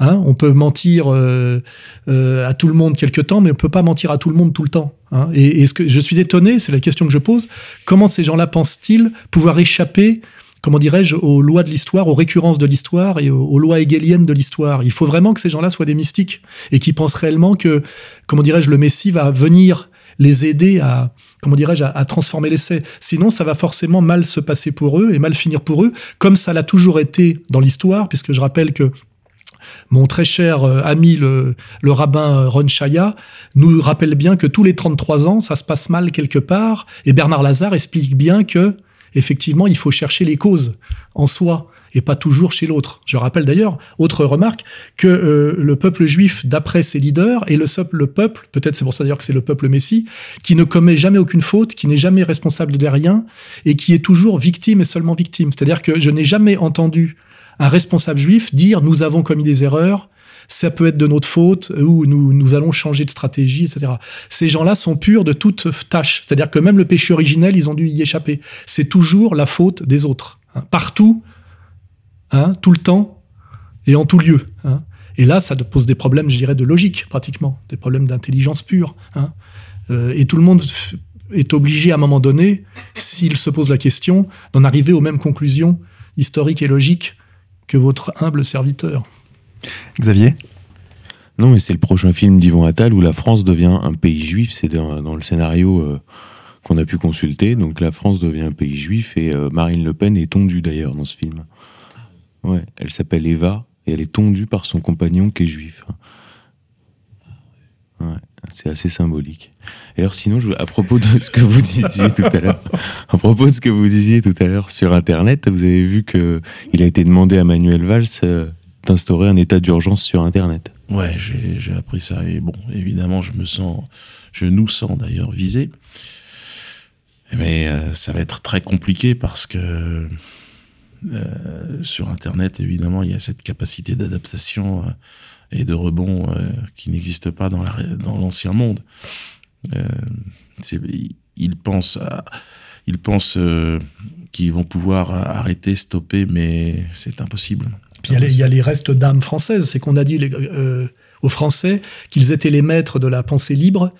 Hein, on peut mentir euh, euh, à tout le monde quelque temps, mais on peut pas mentir à tout le monde tout le temps. Hein. Et, ce que je suis étonné, c'est la question que je pose, comment ces gens-là pensent-ils pouvoir échapper comment dirais-je, aux lois de l'histoire, aux récurrences de l'histoire et aux, aux lois hegeliennes de l'histoire? Il faut vraiment que ces gens-là soient des mystiques et qui pensent réellement que, comment dirais-je, le Messie va venir les aider à, comment dirais-je, à, à, transformer l'essai. Sinon, ça va forcément mal se passer pour eux et mal finir pour eux, comme ça l'a toujours été dans l'histoire, puisque je rappelle que mon très cher ami, le, le rabbin Ron Chaya, nous rappelle bien que tous les 33 ans, ça se passe mal quelque part, et Bernard Lazare explique bien que effectivement, il faut chercher les causes en soi et pas toujours chez l'autre. Je rappelle d'ailleurs, autre remarque, que euh, le peuple juif, d'après ses leaders, est le, le peuple, peut-être c'est pour ça d'ailleurs que c'est le peuple messie, qui ne commet jamais aucune faute, qui n'est jamais responsable de rien et qui est toujours victime et seulement victime. C'est-à-dire que je n'ai jamais entendu un responsable juif dire nous avons commis des erreurs, ça peut être de notre faute ou nous, nous allons changer de stratégie, etc. Ces gens-là sont purs de toute tâche. C'est-à-dire que même le péché originel, ils ont dû y échapper. C'est toujours la faute des autres. Hein. Partout, hein, tout le temps et en tout lieu. Hein. Et là, ça pose des problèmes, je dirais, de logique, pratiquement. Des problèmes d'intelligence pure. Euh, et tout le monde est obligé, à un moment donné, s'il se pose la question, d'en arriver aux mêmes conclusions historiques et logiques que votre humble serviteur. Xavier? Non, mais c'est le prochain film d'Yvon Attal où la France devient un pays juif. C'est dans, dans, le scénario euh, qu'on a pu consulter. Donc la France devient un pays juif et euh, Marine Le Pen est tondue d'ailleurs dans ce film. Ouais, elle s'appelle Eva et elle est tondue par son compagnon qui est juif. C'est assez symbolique. Et alors sinon, à propos de ce que vous disiez tout à l'heure, à propos de ce que vous disiez tout à l'heure sur Internet, vous avez vu que il a été demandé à Manuel Valls euh, d'instaurer un état d'urgence sur Internet. Ouais, j'ai appris ça et bon, évidemment, je me sens, je nous sens d'ailleurs visé. Mais euh, ça va être très compliqué parce que euh, sur Internet, évidemment, il y a cette capacité d'adaptation et de rebond qui n'existe pas dans l'ancien monde. Euh, ils pensent, euh, qu'ils vont pouvoir arrêter, stopper, mais c'est impossible. Puis il y a les- restes d'âme française. C'est qu'on a dit euh, aux Français qu'ils étaient les maîtres de la pensée libre,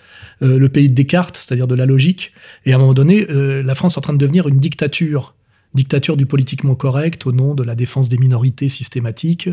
euh, le pays de Descartes, c'est-à-dire de la logique. Et à un moment donné, euh, la France est en train de devenir une dictature. Dictature du politiquement correct au nom de la défense des minorités systématiques.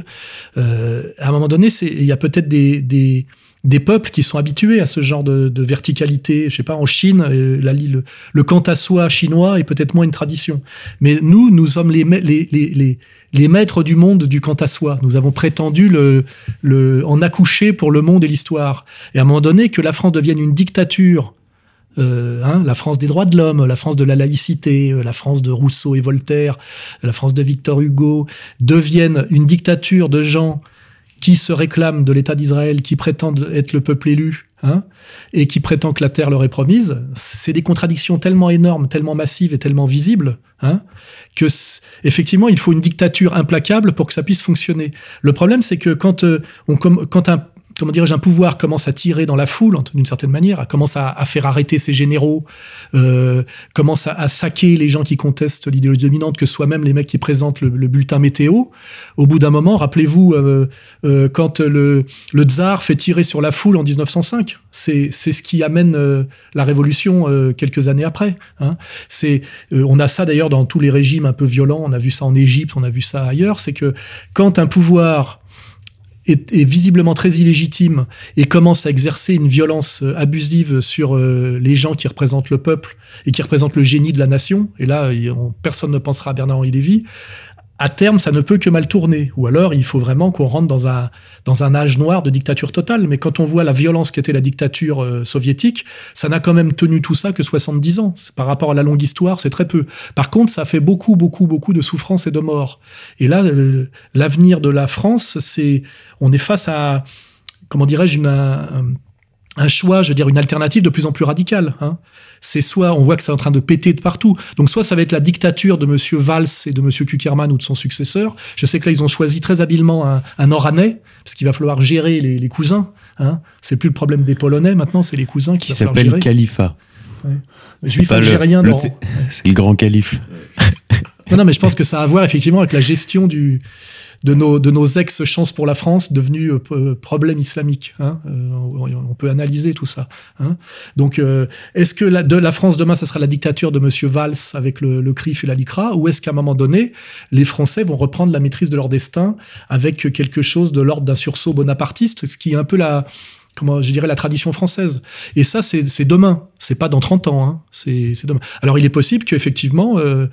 Euh, à un moment donné, il y a peut-être des, des, des peuples qui sont habitués à ce genre de, de verticalité. Je sais pas, en Chine, euh, le, le à soi chinois est peut-être moins une tradition. Mais nous, nous sommes les, les, les, les maîtres du monde du quant à soi. Nous avons prétendu le, le, en accoucher pour le monde et l'histoire. Et à un moment donné, que la France devienne une dictature euh, hein, la France des droits de l'homme, la France de la laïcité, euh, la France de Rousseau et Voltaire, la France de Victor Hugo, deviennent une dictature de gens qui se réclament de l'État d'Israël, qui prétendent être le peuple élu, hein, et qui prétendent que la terre leur est promise, c'est des contradictions tellement énormes, tellement massives et tellement visibles, hein, que effectivement il faut une dictature implacable pour que ça puisse fonctionner. Le problème, c'est que quand euh, on quand un comment dirais-je, un pouvoir commence à tirer dans la foule, d'une certaine manière, commence à, à faire arrêter ses généraux, euh, commence à, saquer les gens qui contestent l'idéologie dominante, que ce soit même les mecs qui présentent le, le bulletin météo. Au bout d'un moment, rappelez-vous, euh, euh, quand le, le tsar fait tirer sur la foule en 1905, c'est ce qui amène euh, la révolution euh, quelques années après. hein. C'est, on a ça d'ailleurs dans tous les régimes un peu violents, on a vu ça en Égypte, on a vu ça ailleurs, c'est que quand un pouvoir est, est visiblement très illégitime et commence à exercer une violence euh, abusive sur euh, les gens qui représentent le peuple et qui représentent le génie de la nation, et là, personne ne pensera à Bernard-Henri Lévy, à terme, ça ne peut que mal tourner. Ou alors, il faut vraiment qu'on rentre dans un, dans un âge noir de dictature totale. Mais quand on voit la violence qu'était la dictature euh, soviétique, ça n'a quand même tenu tout ça que 70 ans. Par rapport à la longue histoire, c'est très peu. Par contre, ça fait beaucoup, beaucoup, beaucoup de souffrances et de morts. Et là, l'avenir de la France, c'est, on est face à, comment dirais-je, un, un choix, je veux dire, une alternative de plus en plus radicale. hein. C'est soit, on voit que c'est en train de péter de partout. Donc, soit ça va être la dictature de Monsieur Valls et de Monsieur Kuckerman ou de son successeur. Je sais que là, ils ont choisi très habilement un, un Oranais, parce qu'il va falloir gérer les, les cousins. Hein. C'est plus le problème des Polonais, maintenant, c'est les cousins qui Qui va falloir s'appelle gérer. Califat. Ouais. Juif pas le- algérien le- c'est- C'est le grand calife. Non, non, mais je pense que ça a à voir effectivement avec la gestion du, de nos, de nos ex-chances pour la France devenus euh, problème islamique. hein. Euh, on, on peut analyser tout ça. hein. Donc, euh, est-ce que la, de la France demain, ça sera la dictature de Monsieur Valls avec le, le CRIF et la LICRA, ou est-ce qu'à un moment donné, les Français vont reprendre la maîtrise de leur destin avec quelque chose de l'ordre d'un sursaut bonapartiste, ce qui est un peu la comment je dirais la tradition française. Et ça, c'est demain, c'est pas dans 30 ans, hein. c'est demain. Alors il est possible qu'effectivement euh,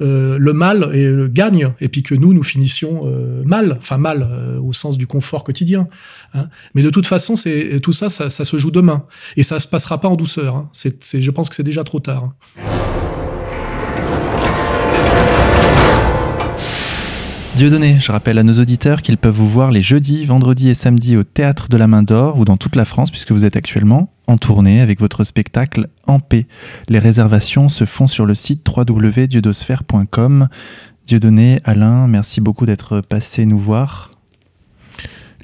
euh, le mal euh, gagne et puis que nous nous finissions euh, mal, enfin mal euh, au sens du confort quotidien. hein. Mais de toute façon, c'est tout ça, ça, ça se joue demain et ça se passera pas en douceur. hein. Je pense que c'est déjà trop tard. Dieudonné, je rappelle à nos auditeurs qu'ils peuvent vous voir les jeudis, vendredis et samedis au Théâtre de la Main d'Or ou dans toute la France puisque vous êtes actuellement en tournée avec votre spectacle En paix. Les réservations se font sur le site www.dieudosphère.com. Dieudonné, Alain, merci beaucoup d'être passé nous voir.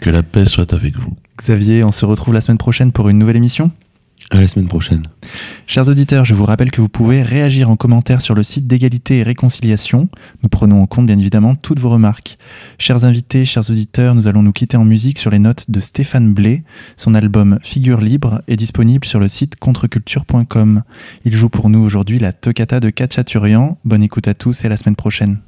Que la paix soit avec vous. Xavier, on se retrouve la semaine prochaine pour une nouvelle émission À la semaine prochaine. Chers auditeurs, je vous rappelle que vous pouvez réagir en commentaire sur le site d'égalité et réconciliation. Nous prenons en compte bien évidemment toutes vos remarques. Chers invités, chers auditeurs, nous allons nous quitter en musique sur les notes de Stéphane Blé. Son album Figure libre est disponible sur le site contreculture.com. Il joue pour nous aujourd'hui la toccata de Katchaturian. Bonne écoute à tous et à la semaine prochaine.